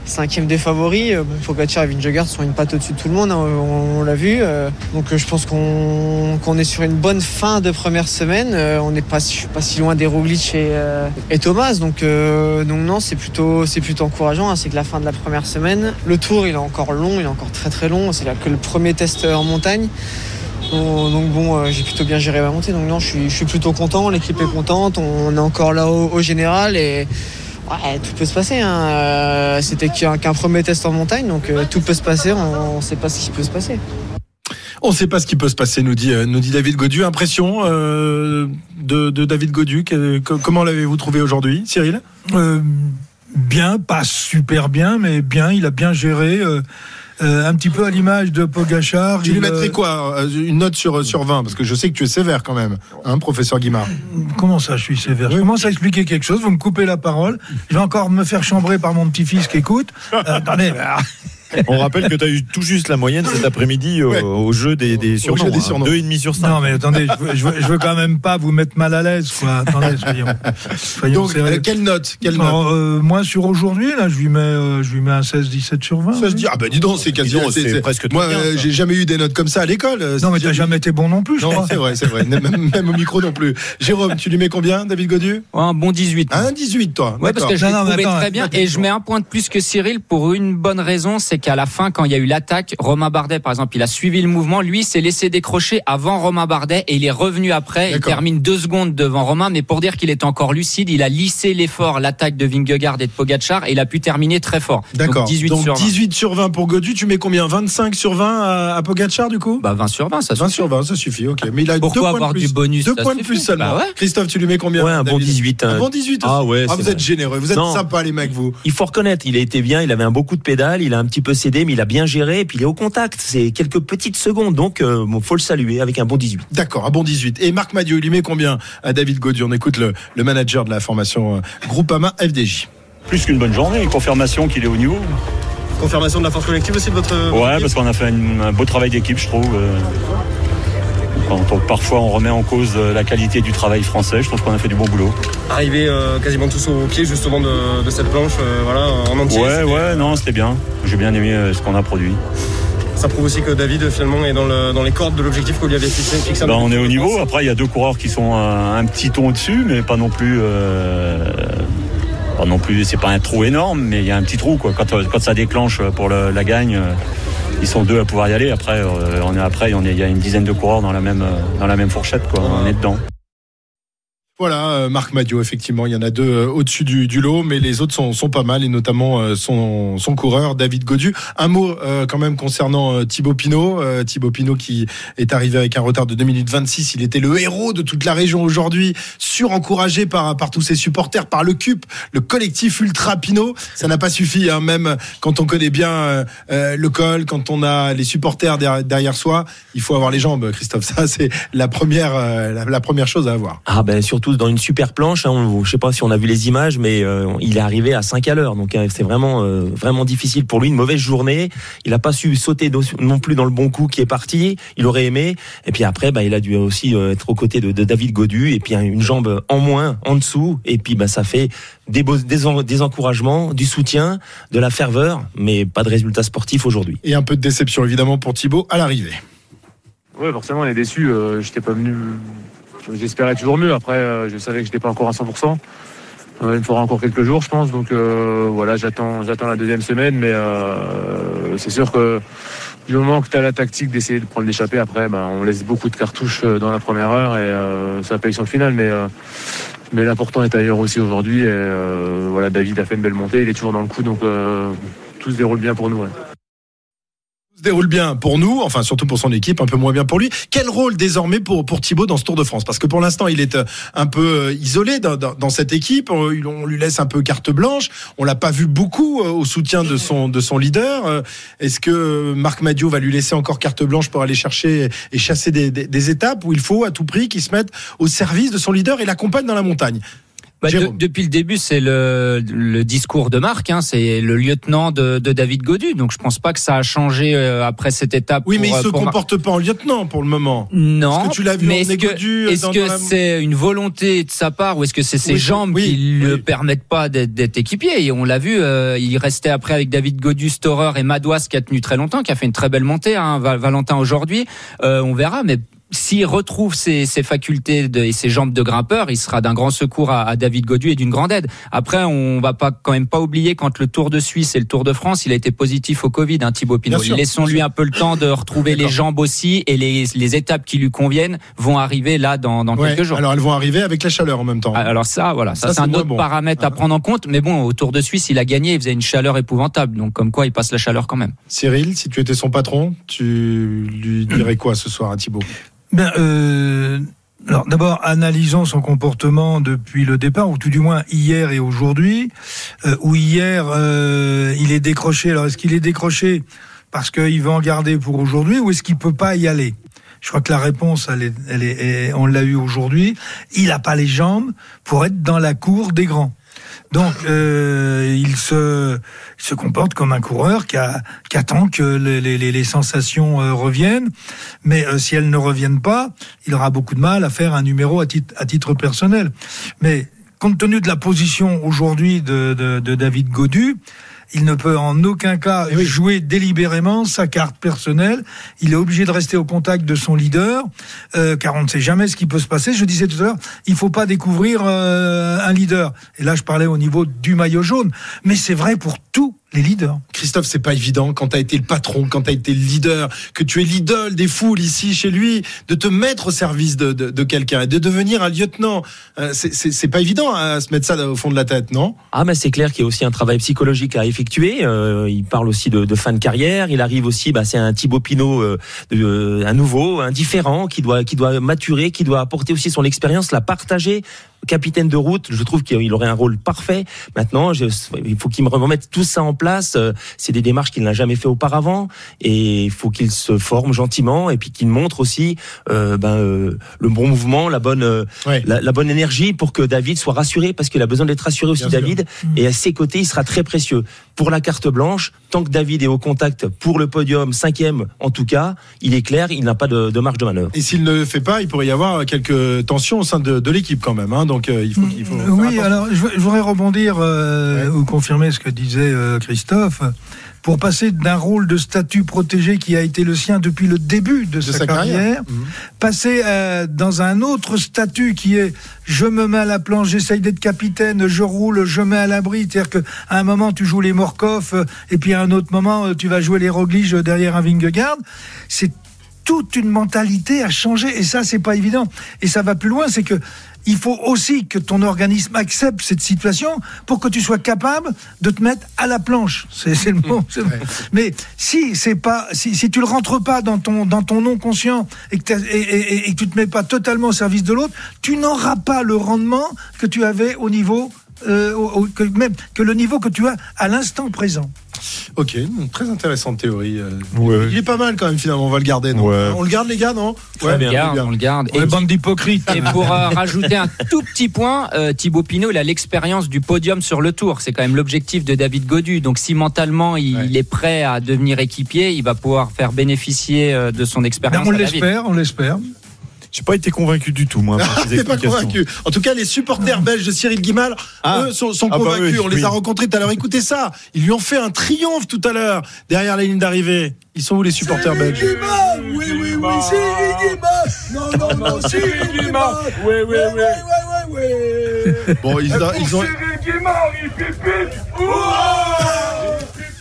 cinquième des favoris. Euh, Bon, Pogacar et Vingegaard sont une patte au-dessus de tout le monde, hein, on, l'a vu. Euh, donc euh, je pense qu'on est sur une bonne fin de première semaine. On n'est pas, si loin des Roglic et, Thomas. Donc, non, c'est plutôt, encourageant. hein. c'est que la fin de la première semaine. Le tour, il est encore long, il est encore très très long. C'est là que le premier test en montagne. Donc bon, j'ai plutôt bien géré ma montée. Donc non, je suis, je suis plutôt content. L'équipe est contente. On est encore là au, au général et ouais, tout peut se passer. hein. Euh, C'était qu'un premier test en montagne, donc euh, tout peut se passer. On ne sait pas ce qui peut se passer. On ne sait pas ce qui peut se passer, nous dit, euh, nous dit David Godu. Impression euh, de, de David Godu. que- que- comment l'avez-vous trouvé aujourd'hui, Cyril? Euh, bien, pas super bien, mais bien. Il a bien géré. Euh, euh, un petit peu à l'image de Pogachar. Tu lui il, mettrais euh, quoi euh, Une note sur, sur 20 Parce que je sais que tu es sévère quand même, hein, professeur Guimard. Comment ça, je suis sévère? Je commence à expliquer quelque chose, vous me coupez la parole. Je vais encore me faire chambrer par mon petit-fils qui écoute. Euh, attendez, bah, On rappelle que tu as eu tout juste la moyenne cet après-midi au, Ouais. au jeu des, des surnoms. jeu des hein. surnoms. Deux et demi sur 5. non mais attendez, je veux, je, veux, je veux quand même pas vous mettre mal à l'aise, quoi. Attendez, soyons, soyons Donc, sérieux. euh, quelle note, quelle note Alors, euh, moi, sur aujourd'hui, là, je lui mets, euh, je lui mets un 16-17 sur 20. Ça se oui. dit, ah bah dis donc, c'est quasi donc, c'est presque Moi, euh, j'ai jamais eu des notes comme ça à l'école. euh, Non, mais t'as jamais été bon non plus, je Non, crois. c'est vrai, c'est vrai. Même, même au micro non plus. Jérôme, tu lui mets combien, David Godu? Ouais, un bon 18. Un 18, toi. Ouais, parce que je l'ai trouvé très bien. Et je mets un point de plus que Cyril pour une bonne raison, c'est qu'à la fin, quand il y a eu l'attaque, Romain Bardet, par exemple, il a suivi le mouvement. Lui, s'est laissé décrocher avant Romain Bardet et il est revenu après. Il termine deux secondes devant Romain, mais pour dire qu'il est encore lucide, il a lissé l'effort, l'attaque de Vingegaard et de Pogacar et il a pu terminer très fort. D'accord. Donc 18 Donc, sur 20. 18 sur 20 pour Godu. Tu mets combien? 25 sur 20 à, Pogacar, du coup? Bah 20 sur 20, ça 20 suffit. sur 20, ça suffit, ok. Mais il a Pourquoi deux points avoir de plus. du bonus? Deux points de plus seulement. Bah ouais. Christophe, tu lui mets combien Ouais, un bon David? 18. Un bon 18 aussi. Ah ouais, Ah, vous êtes généreux, vous êtes Non. sympas les mecs, vous. Il faut reconnaître, il a été bien, il avait un beaucoup de pédales, il a un petit peu cédé, mais il a bien géré, et puis il est au contact. C'est quelques petites secondes, donc euh, bon, faut le saluer avec un bon 18. D'accord, un bon 18. Et Marc Madiot, il lui met combien à David Godu On écoute le, le manager de la formation euh, Groupama FDJ. Plus qu'une bonne journée, une confirmation qu'il est au niveau. Confirmation de la force collective aussi de votre. Ouais, parce qu'on a fait un, un beau travail d'équipe, je trouve. Quand on- parfois on remet en cause euh, la qualité du travail français, je trouve qu'on a fait du bon boulot. Arrivé euh, quasiment tous au pied justement de, de cette planche, euh, voilà, en entier. Ouais, ouais, non, c'était bien. J'ai bien aimé ce qu'on a produit. Ça prouve aussi que David finalement est dans, le- dans les cordes de l'objectif qu'on lui avait fixé. fixé Ben, en on est au niveau. Après, il y a deux coureurs qui sont un, un petit ton au-dessus, mais pas non plus. euh, non plus. C'est pas un trou énorme, mais il y a un petit trou. Quoi. Quand, euh, quand ça déclenche pour le- la gagne, euh, ils sont deux à pouvoir y aller. Après, euh, on est après, il y a une dizaine de coureurs dans la même, euh, dans la même fourchette. Quoi. On est dedans. Voilà, euh, Marc Madiot, effectivement, il y en a deux euh, au-dessus du, du lot, mais les autres sont, sont pas mal, et notamment euh, son, son coureur, David Godu. Un mot euh, quand même concernant Thibaut Pinot. Euh, Thibaut Pinot qui est arrivé avec un retard de 2 minutes 26. Il était le héros de toute la région aujourd'hui, surencouragé par, par tous ses supporters, par le CUP, le collectif Ultra Pinot. Ça n'a pas suffi, hein, même quand on connaît bien euh, le col, quand on a les supporters derrière, derrière soi, il faut avoir les jambes, Christophe. Ça, c'est la première, la première chose à avoir. Ah ben surtout dans une super planche, hein, on- je sais pas si on a vu les images, mais euh, il est arrivé à 5 à l'heure, donc euh, c'est vraiment euh, vraiment difficile pour lui, une mauvaise journée. Il a pas su sauter non plus dans le bon coup qui est parti. Il aurait aimé, et puis après, bah, il a dû aussi euh, être aux côtés de, de David Godu, et puis hein, une jambe en moins en dessous, et puis bah, ça fait des, beaux- des, en- des encouragements, du soutien, de la ferveur, mais pas de résultat sportif aujourd'hui. Et un peu de déception évidemment pour Thibaut à l'arrivée. Ouais, forcément, on est déçu. Euh, j'étais pas venu. J'espérais toujours mieux. Après, euh, je savais que j'étais pas encore à 100%. Euh, il me faudra encore quelques jours, je pense. Donc euh, voilà, j'attends, j'attends la deuxième semaine, mais c'est sûr que du moment que tu as la tactique d'essayer de prendre l'échappée, après, ben, on laisse beaucoup de cartouches dans la première heure et euh, ça paye sur le final. Mais euh, mais l'important est ailleurs aussi aujourd'hui. Et euh, voilà, David a fait une belle montée, il est toujours dans le coup, donc tout se déroule bien pour nous. ouais. Se déroule bien pour nous, enfin surtout pour son équipe, un peu moins bien pour lui. Quel rôle désormais pour, pour Thibaut dans ce Tour de France? Parce que pour l'instant, il est euh, un peu euh, isolé dans, cette équipe. On, on lui laisse un peu carte blanche. On l'a pas vu beaucoup euh, au soutien de son, de son leader. Euh, Est-ce que Marc Madiot va lui laisser encore carte blanche pour aller chercher et chasser des, des- des étapes? Où il faut à tout prix qu'il se mette au service de son leader et l'accompagne dans la montagne? Bah, de- depuis le début, c'est le, le discours de Marc. Hein, c'est le lieutenant de, de David Godu. Donc je pense pas que ça a changé euh, après cette étape. Oui, mais il euh, se comporte pas en lieutenant pour le moment. Non. Est-ce que tu l'as vu mais est-ce que, euh, est-ce que la- c'est une volonté de sa part ou est-ce que c'est ses Oui, jambes oui, qui oui. le permettent pas d'être, équipier? Et on l'a vu, euh, il restait après avec David Godu, Storer et Madouas qui a tenu très longtemps, qui a fait une très belle montée. Hein, Val- Valentin aujourd'hui, Euh, on verra, mais s'il retrouve ses, ses facultés de, et ses jambes de grimpeur, il sera d'un grand secours à, à David Godu et d'une grande aide. Après, on va pas quand même pas oublier quand le Tour de Suisse et le Tour de France, il a été positif au Covid, hein, Thibaut Pinot. Laissons-lui un peu le temps de retrouver les jambes aussi et les, les étapes qui lui conviennent vont arriver là dans, dans Ouais, quelques jours. Alors elles vont arriver avec la chaleur en même temps. Alors ça, voilà, ça, Ça, c'est un autre bon. paramètre à prendre en compte. Mais bon, au Tour de Suisse, il a gagné, il faisait une chaleur épouvantable. Donc comme quoi, il passe la chaleur quand même. Cyril, si tu étais son patron, tu lui dirais quoi ce soir à Thibaut? Euh, alors d'abord, analysons son comportement depuis le départ, ou tout du moins hier et aujourd'hui. Euh, où hier, euh, il est décroché. Alors, est-ce qu'il est décroché parce qu'il veut en garder pour aujourd'hui, ou est-ce qu'il peut pas y aller? Je crois que la réponse, elle est, elle est- on l'a eu aujourd'hui. Il n'a pas les jambes pour être dans la cour des grands. Donc, euh, il, se, il se comporte comme un coureur qui, a, qui attend que les, les, les- sensations euh, reviennent. Mais euh, si elles ne reviennent pas, il aura beaucoup de mal à faire un numéro à titre, à titre personnel. Mais compte tenu de la position aujourd'hui de, de, de David Godu, il ne peut en aucun cas jouer délibérément sa carte personnelle. Il est obligé de rester au contact de son leader, euh, car on ne sait jamais ce qui peut se passer. Je disais tout à l'heure, il faut pas découvrir euh, un leader. Et là, je parlais au niveau du maillot jaune, mais c'est vrai pour tous les leaders. Christophe, c'est pas évident quand tu as été le patron, quand tu as été le leader, que tu es l'idole des foules ici chez lui, de te mettre au service de, de, de quelqu'un et de devenir un lieutenant. Euh, c'est- c'est c'est pas évident à se mettre ça au fond de la tête, non? Ah, mais c'est clair qu'il y a aussi un travail psychologique à effectuer. Euh, il parle aussi de, de fin de carrière. Il arrive aussi, bah, c'est un Thibaut Pinot, euh, de- euh, un nouveau, un différent, qui doit, qui doit maturer, qui doit apporter aussi son expérience, la partager. Capitaine de route, je trouve qu'il aurait un rôle parfait. Maintenant, je- il faut qu'il me remette tout ça en place. Euh, C'est des démarches qu'il n'a jamais fait auparavant, et il faut qu'il se forme gentiment, et puis qu'il montre aussi euh, ben, euh, le bon mouvement, la bonne, euh, la, la bonne énergie pour que David soit rassuré, parce qu'il a besoin d'être rassuré aussi, Bien sûr. David. Et à ses côtés, il sera très précieux. Pour la carte blanche, tant que David est au contact pour le podium, cinquième en tout cas, il est clair, il n'a pas de, de marge de manœuvre. Et s'il ne le fait pas, il pourrait y avoir quelques tensions au sein de, de l'équipe quand même. Hein, donc euh, il faut Oui, alors je, je voudrais rebondir euh, ou confirmer ce que disait euh, Christophe. Pour passer d'un rôle de statut protégé qui a été le sien depuis le début de, sa, sa carrière. carrière, passer dans un autre statut qui est je me mets à la planche, j'essaye d'être capitaine, je roule, je mets à l'abri. C'est-à-dire qu'à un moment tu joues les Morkov et puis à un autre moment tu vas jouer les Roglic derrière un Vingegaard. C'est toute une mentalité à changer et ça c'est pas évident et ça va plus loin c'est que il faut aussi que ton organisme accepte cette situation pour que tu sois capable de te mettre à la planche. C'est le mot. c'est le mot. Mais si c'est pas, si, si tu le rentres pas dans ton dans ton non conscient et que, t'as- et, et- et que tu te mets pas totalement au service de l'autre, tu n'auras pas le rendement que tu avais au niveau euh, au- au- que même que le niveau que tu as à l'instant présent. Ok, très intéressante théorie. euh. Il est pas mal quand même finalement, on va le garder. Non On le garde les gars, non on le garde, on le garde. Ouais, bande d'hypocrites. Et pour euh, rajouter un tout petit point, euh, Thibaut Pinot, il a l'expérience du podium sur le tour. C'est quand même l'objectif de David Godu. Donc si mentalement il, il est prêt à devenir équipier, il va pouvoir faire bénéficier euh, de son Ben, expérience. on à David. l'espère, on l'espère. J'ai pas été convaincu du tout, moi. T'es pas convaincu. En tout cas, les supporters belges de Cyril Guimard, Ah. eux, sont, sont Ah bah convaincus. oui, On les oui. a rencontrés tout à l'heure. Écoutez ça. Ils lui ont fait un triomphe tout à l'heure derrière la ligne d'arrivée. Ils sont où les supporters belges Oui, oui, oui, Cyril Guimard Non, non, non, Cyril Guimard Oui, oui, oui, oui, oui, oui Bon, ils, ont- ils ont. Cyril Guimard, il pipi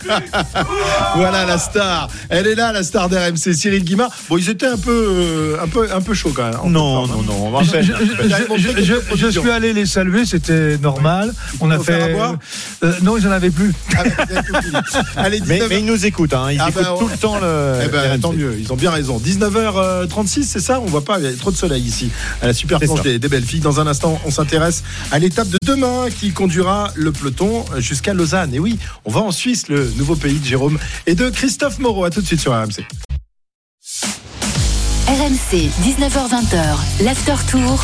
Voilà la star. Elle est là, la star d'RMC, Cyril Guimard. Bon, ils étaient un peu, euh, un peu, un peu chauds quand même. hein. Non, non, non. on va Je, faire- je- je- je- je- je suis allé les saluer, c'était normal. On a fait. à boire euh, non, ils en avaient plus. Allez, Mais, 19 mais ils nous écoutent, hein. ils Ah écoutent bah, tout le temps le. Eh ben, tant mieux, ils ont bien raison. 19h36, c'est ça? On voit pas, il y a trop de soleil ici. À la super planche des, des belles filles. Dans un instant, on s'intéresse à l'étape de demain qui conduira le peloton jusqu'à Lausanne. Et oui, on va en Suisse, le nouveau pays de Jérôme et de Christophe Moreau. À tout de suite sur RMC. RMC, 19h20h, l'after tour.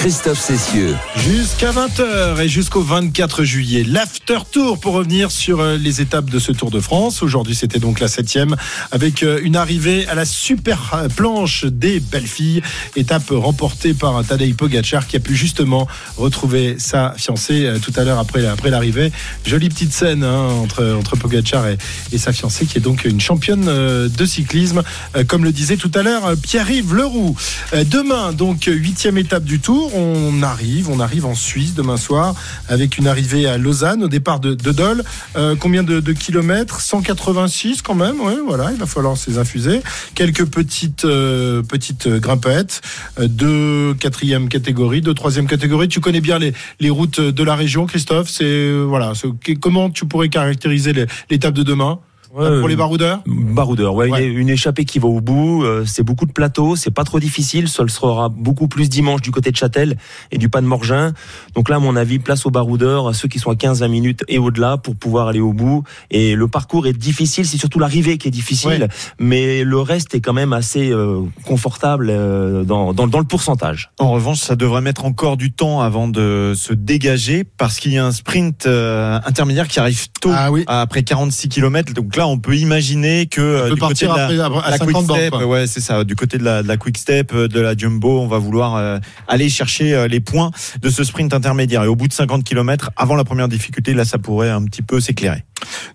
Christophe Cessieux. Jusqu'à 20h et jusqu'au 24 juillet, l'after tour pour revenir sur euh, les étapes de ce Tour de France. Aujourd'hui, c'était donc la septième avec euh, une arrivée à la super euh, planche des belles filles. Étape remportée par Tadej Pogacar qui a pu justement retrouver sa fiancée tout à l'heure après, après l'arrivée. Jolie petite scène hein, entre, entre Pogacar et, et sa fiancée qui est donc une championne de cyclisme. Comme le disait tout à l'heure Pierre-Yves Leroux. Demain, donc huitième étape du Tour, on arrive, on arrive en Suisse demain soir avec une arrivée à Lausanne au départ de, de Dole. Euh, combien de, de kilomètres? 186 quand même. Ouais, voilà, il va falloir ces infuser. Quelques petites euh, petites grimpettes euh, de quatrième catégorie, de troisième catégorie. Tu connais bien les, les routes de la région, Christophe? C'est euh, voilà. Comment tu pourrais caractériser l'étape de demain? Pour les baroudeurs Baroudeur, ouais, Ouais. Une, une échappée qui va au bout. euh, c'est beaucoup de plateaux, c'est pas trop difficile. Ce sera beaucoup plus dimanche du côté de Châtel et du Pas de Morgin. Donc là, à mon avis, place aux baroudeurs, à ceux qui sont à 15-20 minutes et au-delà pour pouvoir aller au bout. Et le parcours est difficile, c'est surtout l'arrivée qui est difficile, Ouais. mais le reste est quand même assez euh, confortable euh, dans, dans, dans le pourcentage. En revanche, ça devrait mettre encore du temps avant de se dégager parce qu'il y a un sprint euh, intermédiaire qui arrive tôt Ah après 46 km. Donc là, on peut imaginer que peut du côté de partir la, après- à la 50 quick step, quoi. ouais, c'est ça, du côté de la, de la quick step, euh, de la jumbo, on va vouloir euh, aller chercher euh, les points de ce sprint intermédiaire. Et au bout de 50 km, avant la première difficulté, là, ça pourrait un petit peu s'éclairer.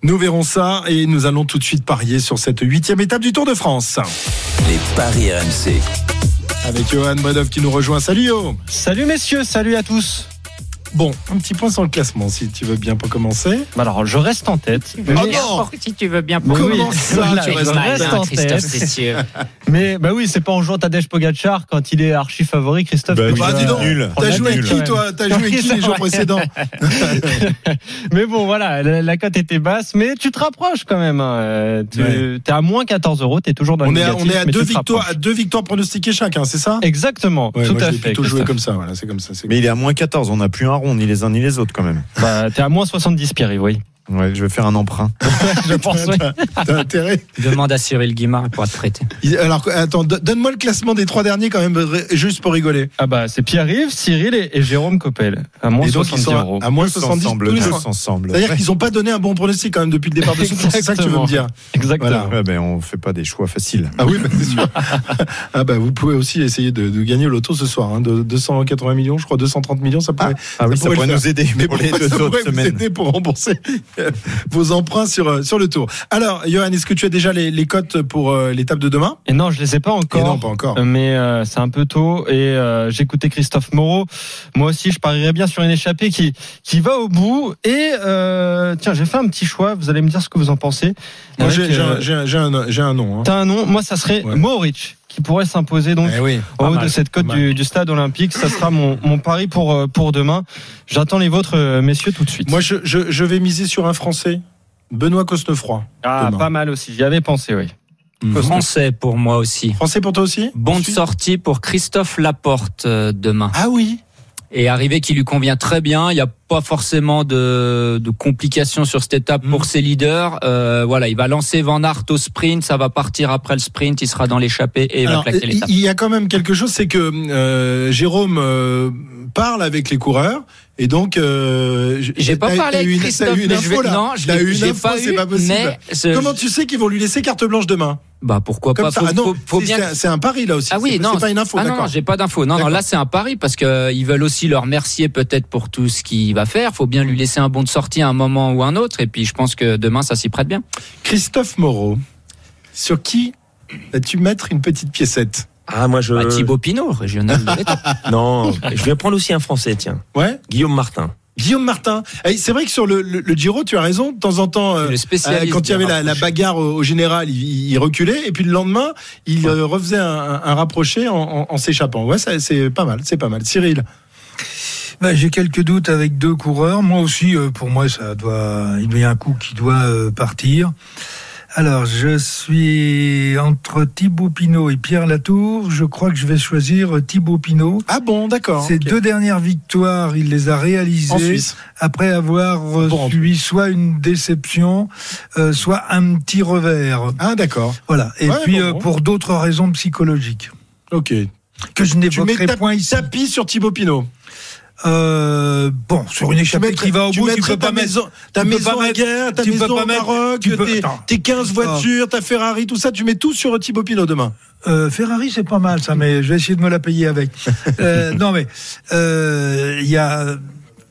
Nous verrons ça et nous allons tout de suite parier sur cette huitième étape du Tour de France. Les paris RMC. Avec Johan Bredov qui nous rejoint. Salut Yo Salut messieurs, salut à tous. Bon, un petit point sur le classement si tu veux bien pour commencer. Bah Alors je reste en tête. Mais- bien pour- si tu veux bien oui, Comment ça, voilà, tu je restes en reste tête en Christophe tête. Mais bah oui, c'est pas en jouant Tadej Pogacar quand il est archi favori, Christophe. Bah oui, Bah dis donc, nul. t'as joué avec qui toi? T'as joué avec Oui, qui les jours précédents? Mais bon, voilà, la, la cote était basse, mais tu te rapproches quand même. hein. Euh, Tu Ouais. es à moins 14 euros, t'es toujours dans on le est, à, négatif, on est à mais deux victoires, à deux victoires pronostiquées chacun, c'est ça? Exactement, Ouais, tout moi, à fait. plutôt jouer Christophe. comme ça, voilà, c'est comme ça. Mais il est à moins 14, on n'a plus un ni les uns ni les autres quand même. Bah, t'es à moins 70, Pierre, oui. Ouais, je vais faire un emprunt. Je pense, oui. T'as intérêt. Demande à Cyril Guimard pour te prêter. Alors, attends, do- donne-moi le classement des trois derniers quand même, juste pour rigoler. Ah bah, c'est Pierre-Yves, Cyril et, et Jérôme Coppel. À moins Et donc, ils 70 sont euros. à, moins Tous 70 ensemble, tous les tous soirs. ensemble. C'est-à-dire qu'ils n'ont pas donné un bon pronostic quand même depuis le départ de ce tour, c'est ça que tu veux me dire Exactement. Voilà. Ouais, ben, on fait pas des choix faciles. Ah oui, bah, c'est sûr. ah bah vous pouvez aussi essayer de, de gagner au loto ce soir. Hein, de 280 millions, je crois 230 millions, ça pourrait, Ah oui, ça pourrait nous aider Mais pour les deux ça autres semaines. aider pour rembourser vos emprunts sur euh, sur le tour. Alors, Johan, est-ce que tu as déjà les, les cotes pour euh, l'étape de demain? Et non, je les ai pas encore. Et non, pas encore. Mais euh, c'est un peu tôt et euh, j'écoutais Christophe Moreau. Moi aussi, je parierais bien sur une échappée qui qui va au bout. Et tiens, j'ai fait un petit choix. Vous allez me dire ce que vous en pensez. Moi, j'ai un, un- nom. hein. T'as un nom Moi, ça serait Ouais. Qui pourrait s'imposer donc Eh oui, en haut mal, de cette cote du, du stade olympique. Ça sera mon, mon pari pour euh, pour demain. J'attends les vôtres, euh, messieurs, tout de suite. Moi, je, je, je vais miser sur un Français, Benoît Cosnefroy. ah, demain. pas mal aussi. J'y avais pensé, oui. Français pour moi aussi. Français pour toi aussi Bon de Ensuite sortie pour Christophe Laporte euh, demain. Ah oui Et arrivé qui lui convient très bien. Il n'y a pas forcément de, de complications sur cette étape Mm. pour ses leaders. Euh, voilà, il va lancer Van Aert au sprint, ça va partir après le sprint, il sera dans l'échappée et il Alors, va claquer l'étape. il y a quand même quelque chose, c'est que euh, Jérôme euh, parle avec les coureurs. Et donc, euh, J'ai pas parlé avec une- Christophe, une vais- info, là. non, je eu une j'ai info, pas c'est eu, pas possible. mais ce- Comment tu sais qu'ils vont lui laisser carte blanche demain? Bah pourquoi Comme pas? ça. faut, Ah non, faut- bien. c'est- un pari là aussi. Ah oui, non, c'est pas une info, ah non, j'ai pas d'info. Non, non, là c'est un pari parce que ils veulent aussi le remercier peut-être pour tout ce qu'il va faire. Faut bien lui laisser un bon de sortie à un moment ou un autre. Et puis je pense que demain ça s'y prête bien. Christophe Moreau, sur qui vas-tu mettre une petite piécette? Ah, moi, je. Bah, Thibaut Pinot, régional de. Non, je vais prendre aussi un Français, tiens. Ouais? Guillaume Martin. Guillaume Martin. Eh, C'est vrai que sur le, le- le Giro, tu as raison. De temps en temps, euh, Le spécialiste euh, quand il y avait la, bagarre au, au général, il, il reculait, et puis le lendemain, il euh, refaisait un, un- un rapproché en, en- en s'échappant. Ouais, c'est pas mal, c'est pas mal. Cyril. Bah, J'ai quelques doutes avec deux coureurs. Moi aussi, euh, pour moi, ça doit, il y a un coup qui doit euh, partir. Alors, je suis entre Thibaut Pinot et Pierre Latour. Je crois que je vais choisir euh, Thibaut Pinot. Ah bon, d'accord. Ses deux dernières victoires, il les a réalisées après avoir euh, Bon, en subi soit une déception, euh, soit un petit revers. Ah d'accord. Voilà. Et Ouais, puis bon, euh, bon. pour d'autres raisons psychologiques. Ok. que je n'évoquerai point ici. tapis sur Thibaut Pinot. Euh, bon, sur une échappée mettrais- qui va au bout, tu peux ta pas mettre- maison, ta tu peux maison pas à mettre- guerre, ta tu peux maison pas au mettre- Maroc, tu peux- tes, attends. tes 15 voitures, ta Ferrari, tout ça, tu mets tout sur Thibaut Pinot demain. Euh, Ferrari, c'est pas mal ça, mais je vais essayer de me la payer avec. Euh, non, mais euh, il y a.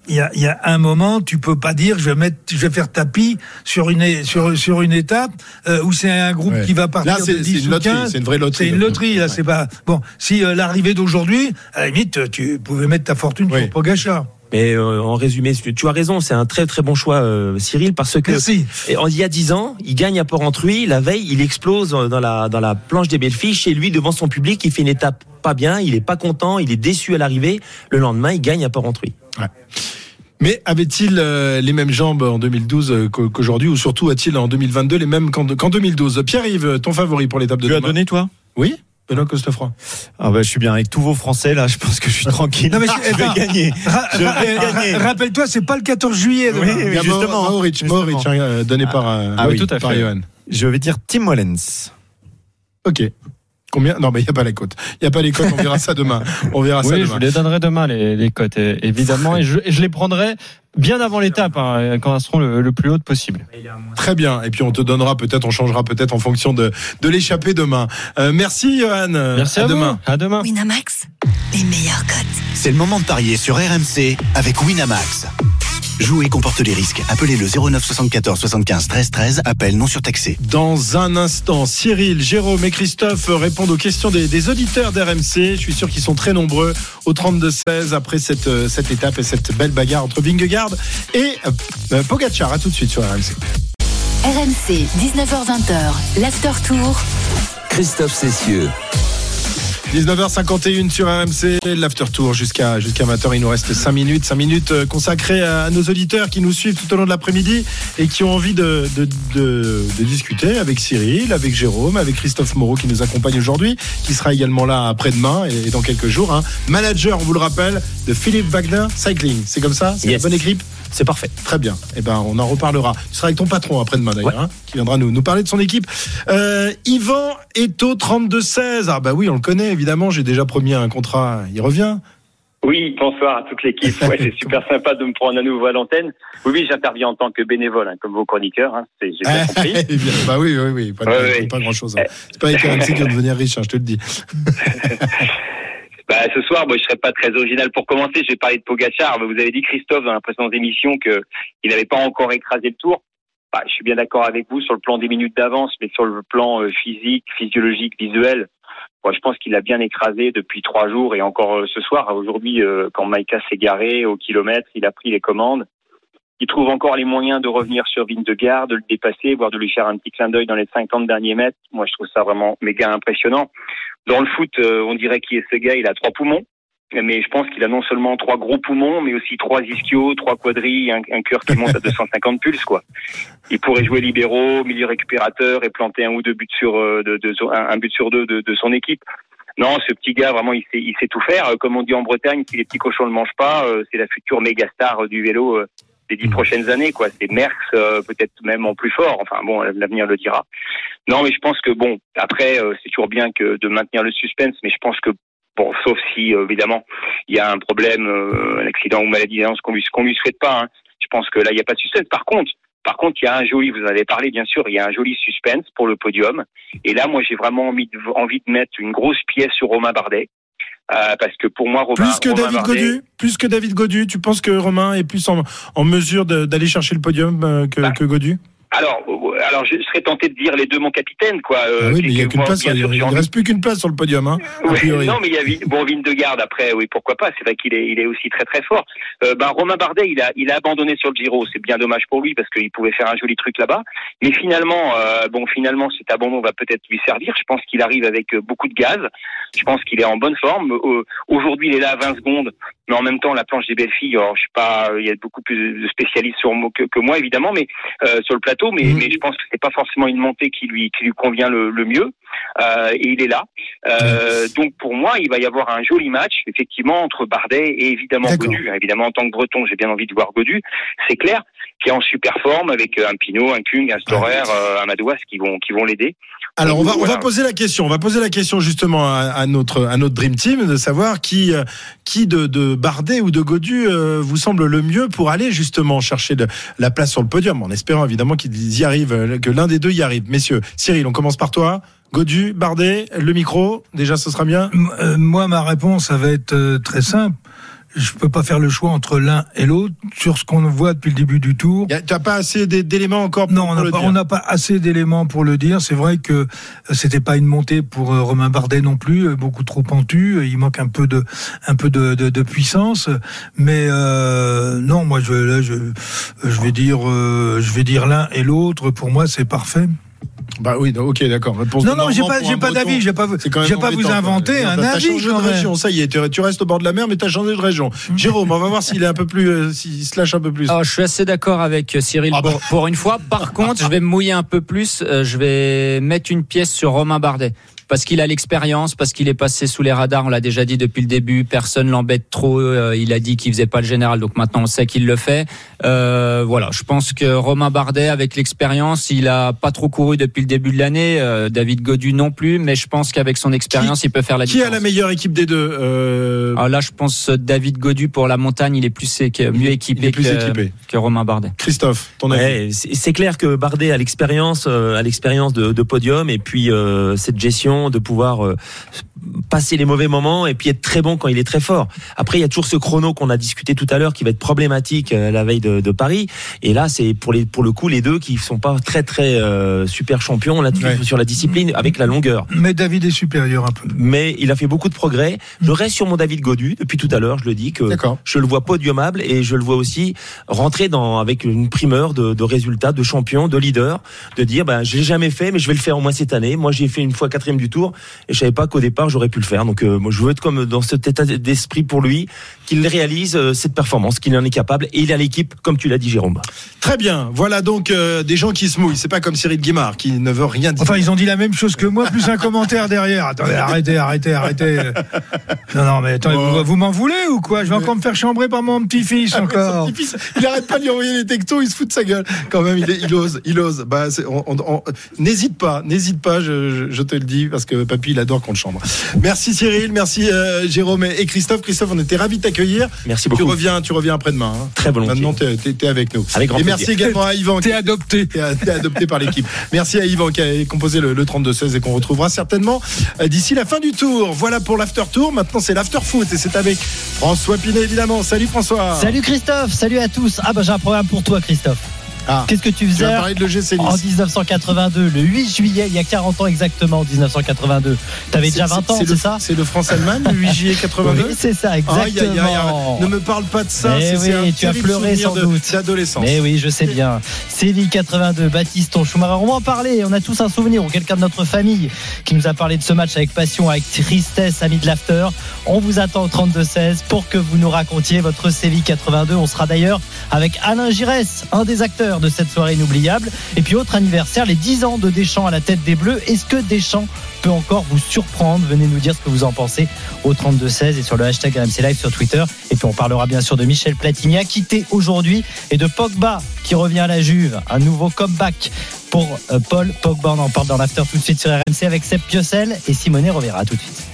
Il y, a, il y a un moment, tu peux pas dire je vais mettre, je vais faire tapis sur une é- sur sur une étape euh, où c'est un groupe Ouais. qui va partir Là, c'est- de 10 c'est une ou loterie, 15. c'est une vraie loterie, C'est une là. loterie là, c'est pas bon. Si euh, l'arrivée d'aujourd'hui, à la limite, tu pouvais mettre ta fortune sur Pogacar. Mais euh, en résumé, tu as raison, c'est un très très bon choix, euh, Cyril, parce que Merci. Et en- il y a dix ans, il gagne à Port-Entruy. La veille, il explose dans la dans la planche des belles filles chez lui devant son public. Il fait une étape pas bien, il est pas content, il est déçu à l'arrivée. Le lendemain, il gagne à Port-Entruy. Mais avait-il euh, les mêmes jambes en 2012 euh, qu'au- qu'aujourd'hui ou surtout a-t-il en 2022 les mêmes qu'en qu'en 2012 Pierre-Yves, ton favori pour l'étape de Tu as demain donné, toi? Oui Benoît Costefroy. Ah bah, je suis bien avec tous vos Français là, je pense que je suis tranquille. Non mais je Je vais gagner. Rappelle-toi, c'est pas le 14 juillet. Oui, oui, justement. Justement. Mohoric, hein, euh, donné par, euh, Ah oui, tout à par fait. Johan. Je vais dire Tim Wallens. Ok. Combien? Non, mais il n'y a pas les cotes. Il n'y a pas les cotes, on verra ça demain. On verra ça Oui, je demain. vous les donnerai demain, les, les cotes, eh, évidemment. Et je, et je les prendrai bien avant l'étape, hein, quand elles seront le, le plus hautes possible. Très bien. Et puis on te donnera peut-être, on changera peut-être en fonction de, de l'échappée demain. Euh, merci Johan. Merci à, demain. vous. À demain. Winamax, les meilleures cotes. C'est le moment de parier sur RMC avec Winamax. Jouer comporte les risques. Appelez le 09 74 75 13 13. Appel non surtaxé. Dans un instant, Cyril, Jérôme et Christophe répondent aux questions des, des auditeurs d'RMC. Je suis sûr qu'ils sont très nombreux au 32-16 après cette, euh, cette étape et cette belle bagarre entre Vingegaard et euh, Pogacar. À tout de suite sur RMC. RMC, 19h20h, l'after tour. Christophe Cessieux. 19h51 sur RMC, l'after tour jusqu'à jusqu'à 20h. Il nous reste 5 minutes, 5 minutes euh, consacrées à nos auditeurs qui nous suivent tout au long de l'après-midi et qui ont envie de, de, de- de discuter avec Cyril, avec Jérôme, avec Christophe Moreau qui nous accompagne aujourd'hui, qui sera également là après-demain et, dans quelques jours. hein. Manager, on vous le rappelle, de Philippe Wagner Cycling. C'est comme ça? C'est Yes. la bonne équipe? C'est parfait. Très bien. Eh ben, on en reparlera. Tu seras avec ton patron après-demain d'ailleurs, hein, qui viendra nous, nous parler de son équipe. Euh, Yvan est au 32-16. Ah bah oui, on le connaît évidemment. J'ai déjà promis un contrat. Il revient. Oui, bonsoir à toute l'équipe. Ouais, c'est super sympa de me prendre à nouveau à l'antenne. Oui, oui, j'interviens en tant que bénévole, hein, comme vos chroniqueurs. Hein, c'est- j'ai bien compris. Eh bien, bah oui, oui, oui. Pas, Ouais, pas grand-chose. hein. C'est pas avec RMC qui va devenir riche, hein, je te le dis. Bah, ce soir, moi, je serai pas très original. Pour commencer, je vais parler de Pogachar. Vous avez dit, Christophe, dans la précédente émission, que il n'avait pas encore écrasé le tour. Bah, je suis bien d'accord avec vous sur le plan des minutes d'avance, mais sur le plan euh, physique, physiologique, visuel, moi, je pense qu'il a bien écrasé depuis trois jours et encore euh, ce soir. Aujourd'hui, euh, quand Maïka s'est garé au kilomètre, il a pris les commandes. Il trouve encore les moyens de revenir sur Vingegaard, de le dépasser, voire de lui faire un petit clin d'œil dans les 50 derniers mètres. Moi, je trouve ça vraiment méga impressionnant. Dans le foot, on dirait qui est ce gars. Il a trois poumons. Mais je pense qu'il a non seulement trois gros poumons, mais aussi trois ischios, trois quadrilles, un, un cœur qui monte à 250 pulses, quoi. Il pourrait jouer libéraux, milieu récupérateur et planter un ou deux buts sur euh, de, de- un un but sur deux de, de son équipe. Non, ce petit gars, vraiment, il sait, il sait tout faire. Euh, Comme on dit en Bretagne, si les petits cochons ne mangent pas, euh, c'est la future méga star du vélo euh, des dix prochaines années, quoi. C'est Merckx, peut-être même en plus fort. Enfin bon, l'avenir le dira. Non, mais je pense que bon, après, c'est toujours bien que de maintenir le suspense, mais je pense que bon, sauf si euh, évidemment il y a un problème, euh, un accident ou maladie, hein, ce qu'on lui, qu'on lui souhaite pas. hein. Je pense que là, il n'y a pas de suspense. Par contre, par contre, il y a un joli, vous en avez parlé bien sûr, il y a un joli suspense pour le podium. Et là, moi, j'ai vraiment envie de, envie de mettre une grosse pièce sur Romain Bardet. Euh, parce que pour moi, Romain, Plus que Romain David Bardet- Godu Plus que David Godu Tu penses que Romain est plus en, en mesure d'aller chercher le podium euh, que, que Godu? Alors, euh, alors, je serais tenté de dire les deux mon capitaine, quoi. euh, Ah Oui, mais il n'y a qu'une place. Il sûr, j'ai ne reste plus qu'une place sur le podium. Hein, non, mais il y a bon Vingegaard après, oui, pourquoi pas. C'est vrai qu'il est, il est aussi très très fort. Euh, ben Romain Bardet, il a, il a abandonné sur le Giro. C'est bien dommage pour lui parce qu'il pouvait faire un joli truc là-bas. Mais finalement, euh, bon, finalement, cet abandon va peut-être lui servir. Je pense qu'il arrive avec euh, beaucoup de gaz. Je pense qu'il est en bonne forme. Euh, Aujourd'hui, il est là à 20 secondes, mais en même temps, la planche des belles filles. Alors, je sais pas, il y a beaucoup plus de spécialistes sur moi que, que moi évidemment, mais euh, sur le plateau. Mais, mais je pense que c'est pas forcément une montée qui lui, qui lui convient le, le mieux. Euh, et il est là. Euh, donc pour moi, il va y avoir un joli match, effectivement, entre Bardet et évidemment Godu. Évidemment, en tant que Breton, j'ai bien envie de voir Godu. C'est clair, qui est en super forme avec euh, un Pinot, un Kung, un Storer, euh, un Madouas qui vont qui vont l'aider. Alors on va, on va poser la question, on va poser la question justement à, à notre à notre dream team de savoir qui euh, qui de, de Bardet ou de Godu euh, vous semble le mieux pour aller justement chercher de, la place sur le podium, en espérant évidemment qu'ils y arrivent, euh, que l'un des deux y arrive. Messieurs, Cyril, on commence par toi. Godu, Bardet, le micro, déjà ce sera bien. M- euh, moi, ma réponse, ça va être euh, très simple. Je peux pas faire le choix entre l'un et l'autre sur ce qu'on voit depuis le début du tour. Tu n'as pas assez d'é- d'éléments encore pour, Non, on pour n'a le pas, dire. on n'a pas assez d'éléments pour le dire. C'est vrai que euh, c'était pas une montée pour euh, Romain Bardet non plus, euh, beaucoup trop pentu. Il manque un peu de, un peu de, de, de puissance. Mais euh, non, moi je, là, je, je vais dire, euh, je vais dire l'un et l'autre. Pour moi, c'est parfait. Bah oui, ok, d'accord. Réponse Non, non, j'ai pas, j'ai pas d'avis. J'ai pas, j'ai pas vous inventer un avis. changé de région, ça y est, tu restes au bord de la mer, mais t'as changé de région. Jérôme, on va voir s'il est un peu plus, euh, s'il se lâche un peu plus. Alors, je suis assez d'accord avec Cyril Ah bah. pour, pour une fois. Par contre, je vais me mouiller un peu plus. Euh, Je vais mettre une pièce sur Romain Bardet. Parce qu'il a l'expérience, parce qu'il est passé sous les radars, on l'a déjà dit depuis le début, personne l'embête trop, euh, il a dit qu'il faisait pas le général, donc maintenant on sait qu'il le fait. Euh, voilà, je pense que Romain Bardet, avec l'expérience, il a pas trop couru depuis le début de l'année, euh, David Godu non plus, mais je pense qu'avec son expérience, il peut faire la Qui différence. a la meilleure équipe des deux euh, Alors là, je pense David Godu pour la montagne, il est plus mieux équipé, il est plus que, équipé. que Romain Bardet. Christophe, ton avis Ouais, c'est clair que Bardet a l'expérience, euh, a l'expérience de, de podium et puis euh, cette gestion de pouvoir euh, passer les mauvais moments et puis être très bon quand il est très fort. Après, il y a toujours ce chrono qu'on a discuté tout à l'heure qui va être problématique euh, la veille de, de Paris. Et là, c'est pour les pour le coup les deux qui sont pas très très euh, super champions là Ouais. sur la discipline avec la longueur. Mais David est supérieur un peu. Mais il a fait beaucoup de progrès. Je reste sur mon David Godu depuis tout à l'heure. Je le dis que je le vois podiumable et je le vois aussi rentrer dans avec une primeur de, de résultats, de champion, de leader, de dire ben je l'ai jamais fait, mais je vais le faire au moins cette année. Moi j'ai fait une fois quatrième du tour et je savais pas qu'au départ j'aurais pu le faire. Donc euh, moi je veux être comme dans cet état d'esprit pour lui qu'il réalise euh, cette performance, qu'il en est capable et il a l'équipe comme tu l'as dit Jérôme. Très bien. Voilà donc euh, des gens qui se mouillent. C'est pas comme Cyril Guimard qui ne veut rien dire. Enfin, ils ont dit la même chose que moi, plus un commentaire derrière. Attendez, arrêtez, arrêtez, arrêtez. Non, non, mais attendez, vous, vous m'en voulez ou quoi? Je vais encore me faire chambrer par mon petit-fils Ah encore. il arrête pas de lui envoyer des textos, il se fout de sa gueule. Quand même, il, est- il ose, il ose. Bah, n'hésite pas, n'hésite pas, je, je- je te le dis, parce que papy, il adore qu'on le chambre. Merci Cyril, merci euh, Jérôme et et Christophe. Christophe, on était ravis de t'accueillir. Merci Tu beaucoup. reviens, tu reviens après-demain. hein. Très volontiers. Maintenant, t'es, t'es- t'es avec nous. Avec grand et merci plaisir. également à Yvan. T'es adopté. T'es, adopté par l'équipe. Merci à Yvan qui a composé le, le 32-16 et qu'on retrouvera certainement euh, d'ici la fin du tour. Voilà pour l'after tour. Maintenant, c'est l'after foot et c'est avec François Pinet, évidemment. Salut François. Salut Christophe, salut à tous. Ah bah j'ai un programme pour toi Christophe. Ah, Qu'est-ce que tu faisais parler de Nice. en 1982, le 8 juillet, il y a 40 ans exactement, en 1982. T'avais déjà 20 ans, c'est ça C'est le France-Allemagne, le 8 juillet 82 Oui, c'est ça, exactement. Ne me parle pas de ça, c'est oui, un tu as pleuré sans de- doute. d'adolescence. Mais oui, je sais bien. Séville 82, Baptiston, Schumacher. On va en parler. On a tous un souvenir ou quelqu'un de notre famille qui nous a parlé de ce match avec passion, avec tristesse, ami de l'after. On vous attend au 32-16 pour que vous nous racontiez votre Séville 82. On sera d'ailleurs avec Alain Giresse, un des acteurs de cette soirée inoubliable. Et puis autre anniversaire, les 10 ans de Deschamps à la tête des Bleus. Est-ce que Deschamps peut encore vous surprendre? Venez nous dire ce que vous en pensez au 32-16 et sur le hashtag RMC Live sur Twitter. Et puis on parlera bien sûr de Michel Platini, quitté aujourd'hui, et de Pogba qui revient à la Juve. Un nouveau comeback pour euh, Paul Pogba. On en parle dans l'after tout de suite sur RMC avec Seb Piocel et Simonet reverra tout de suite.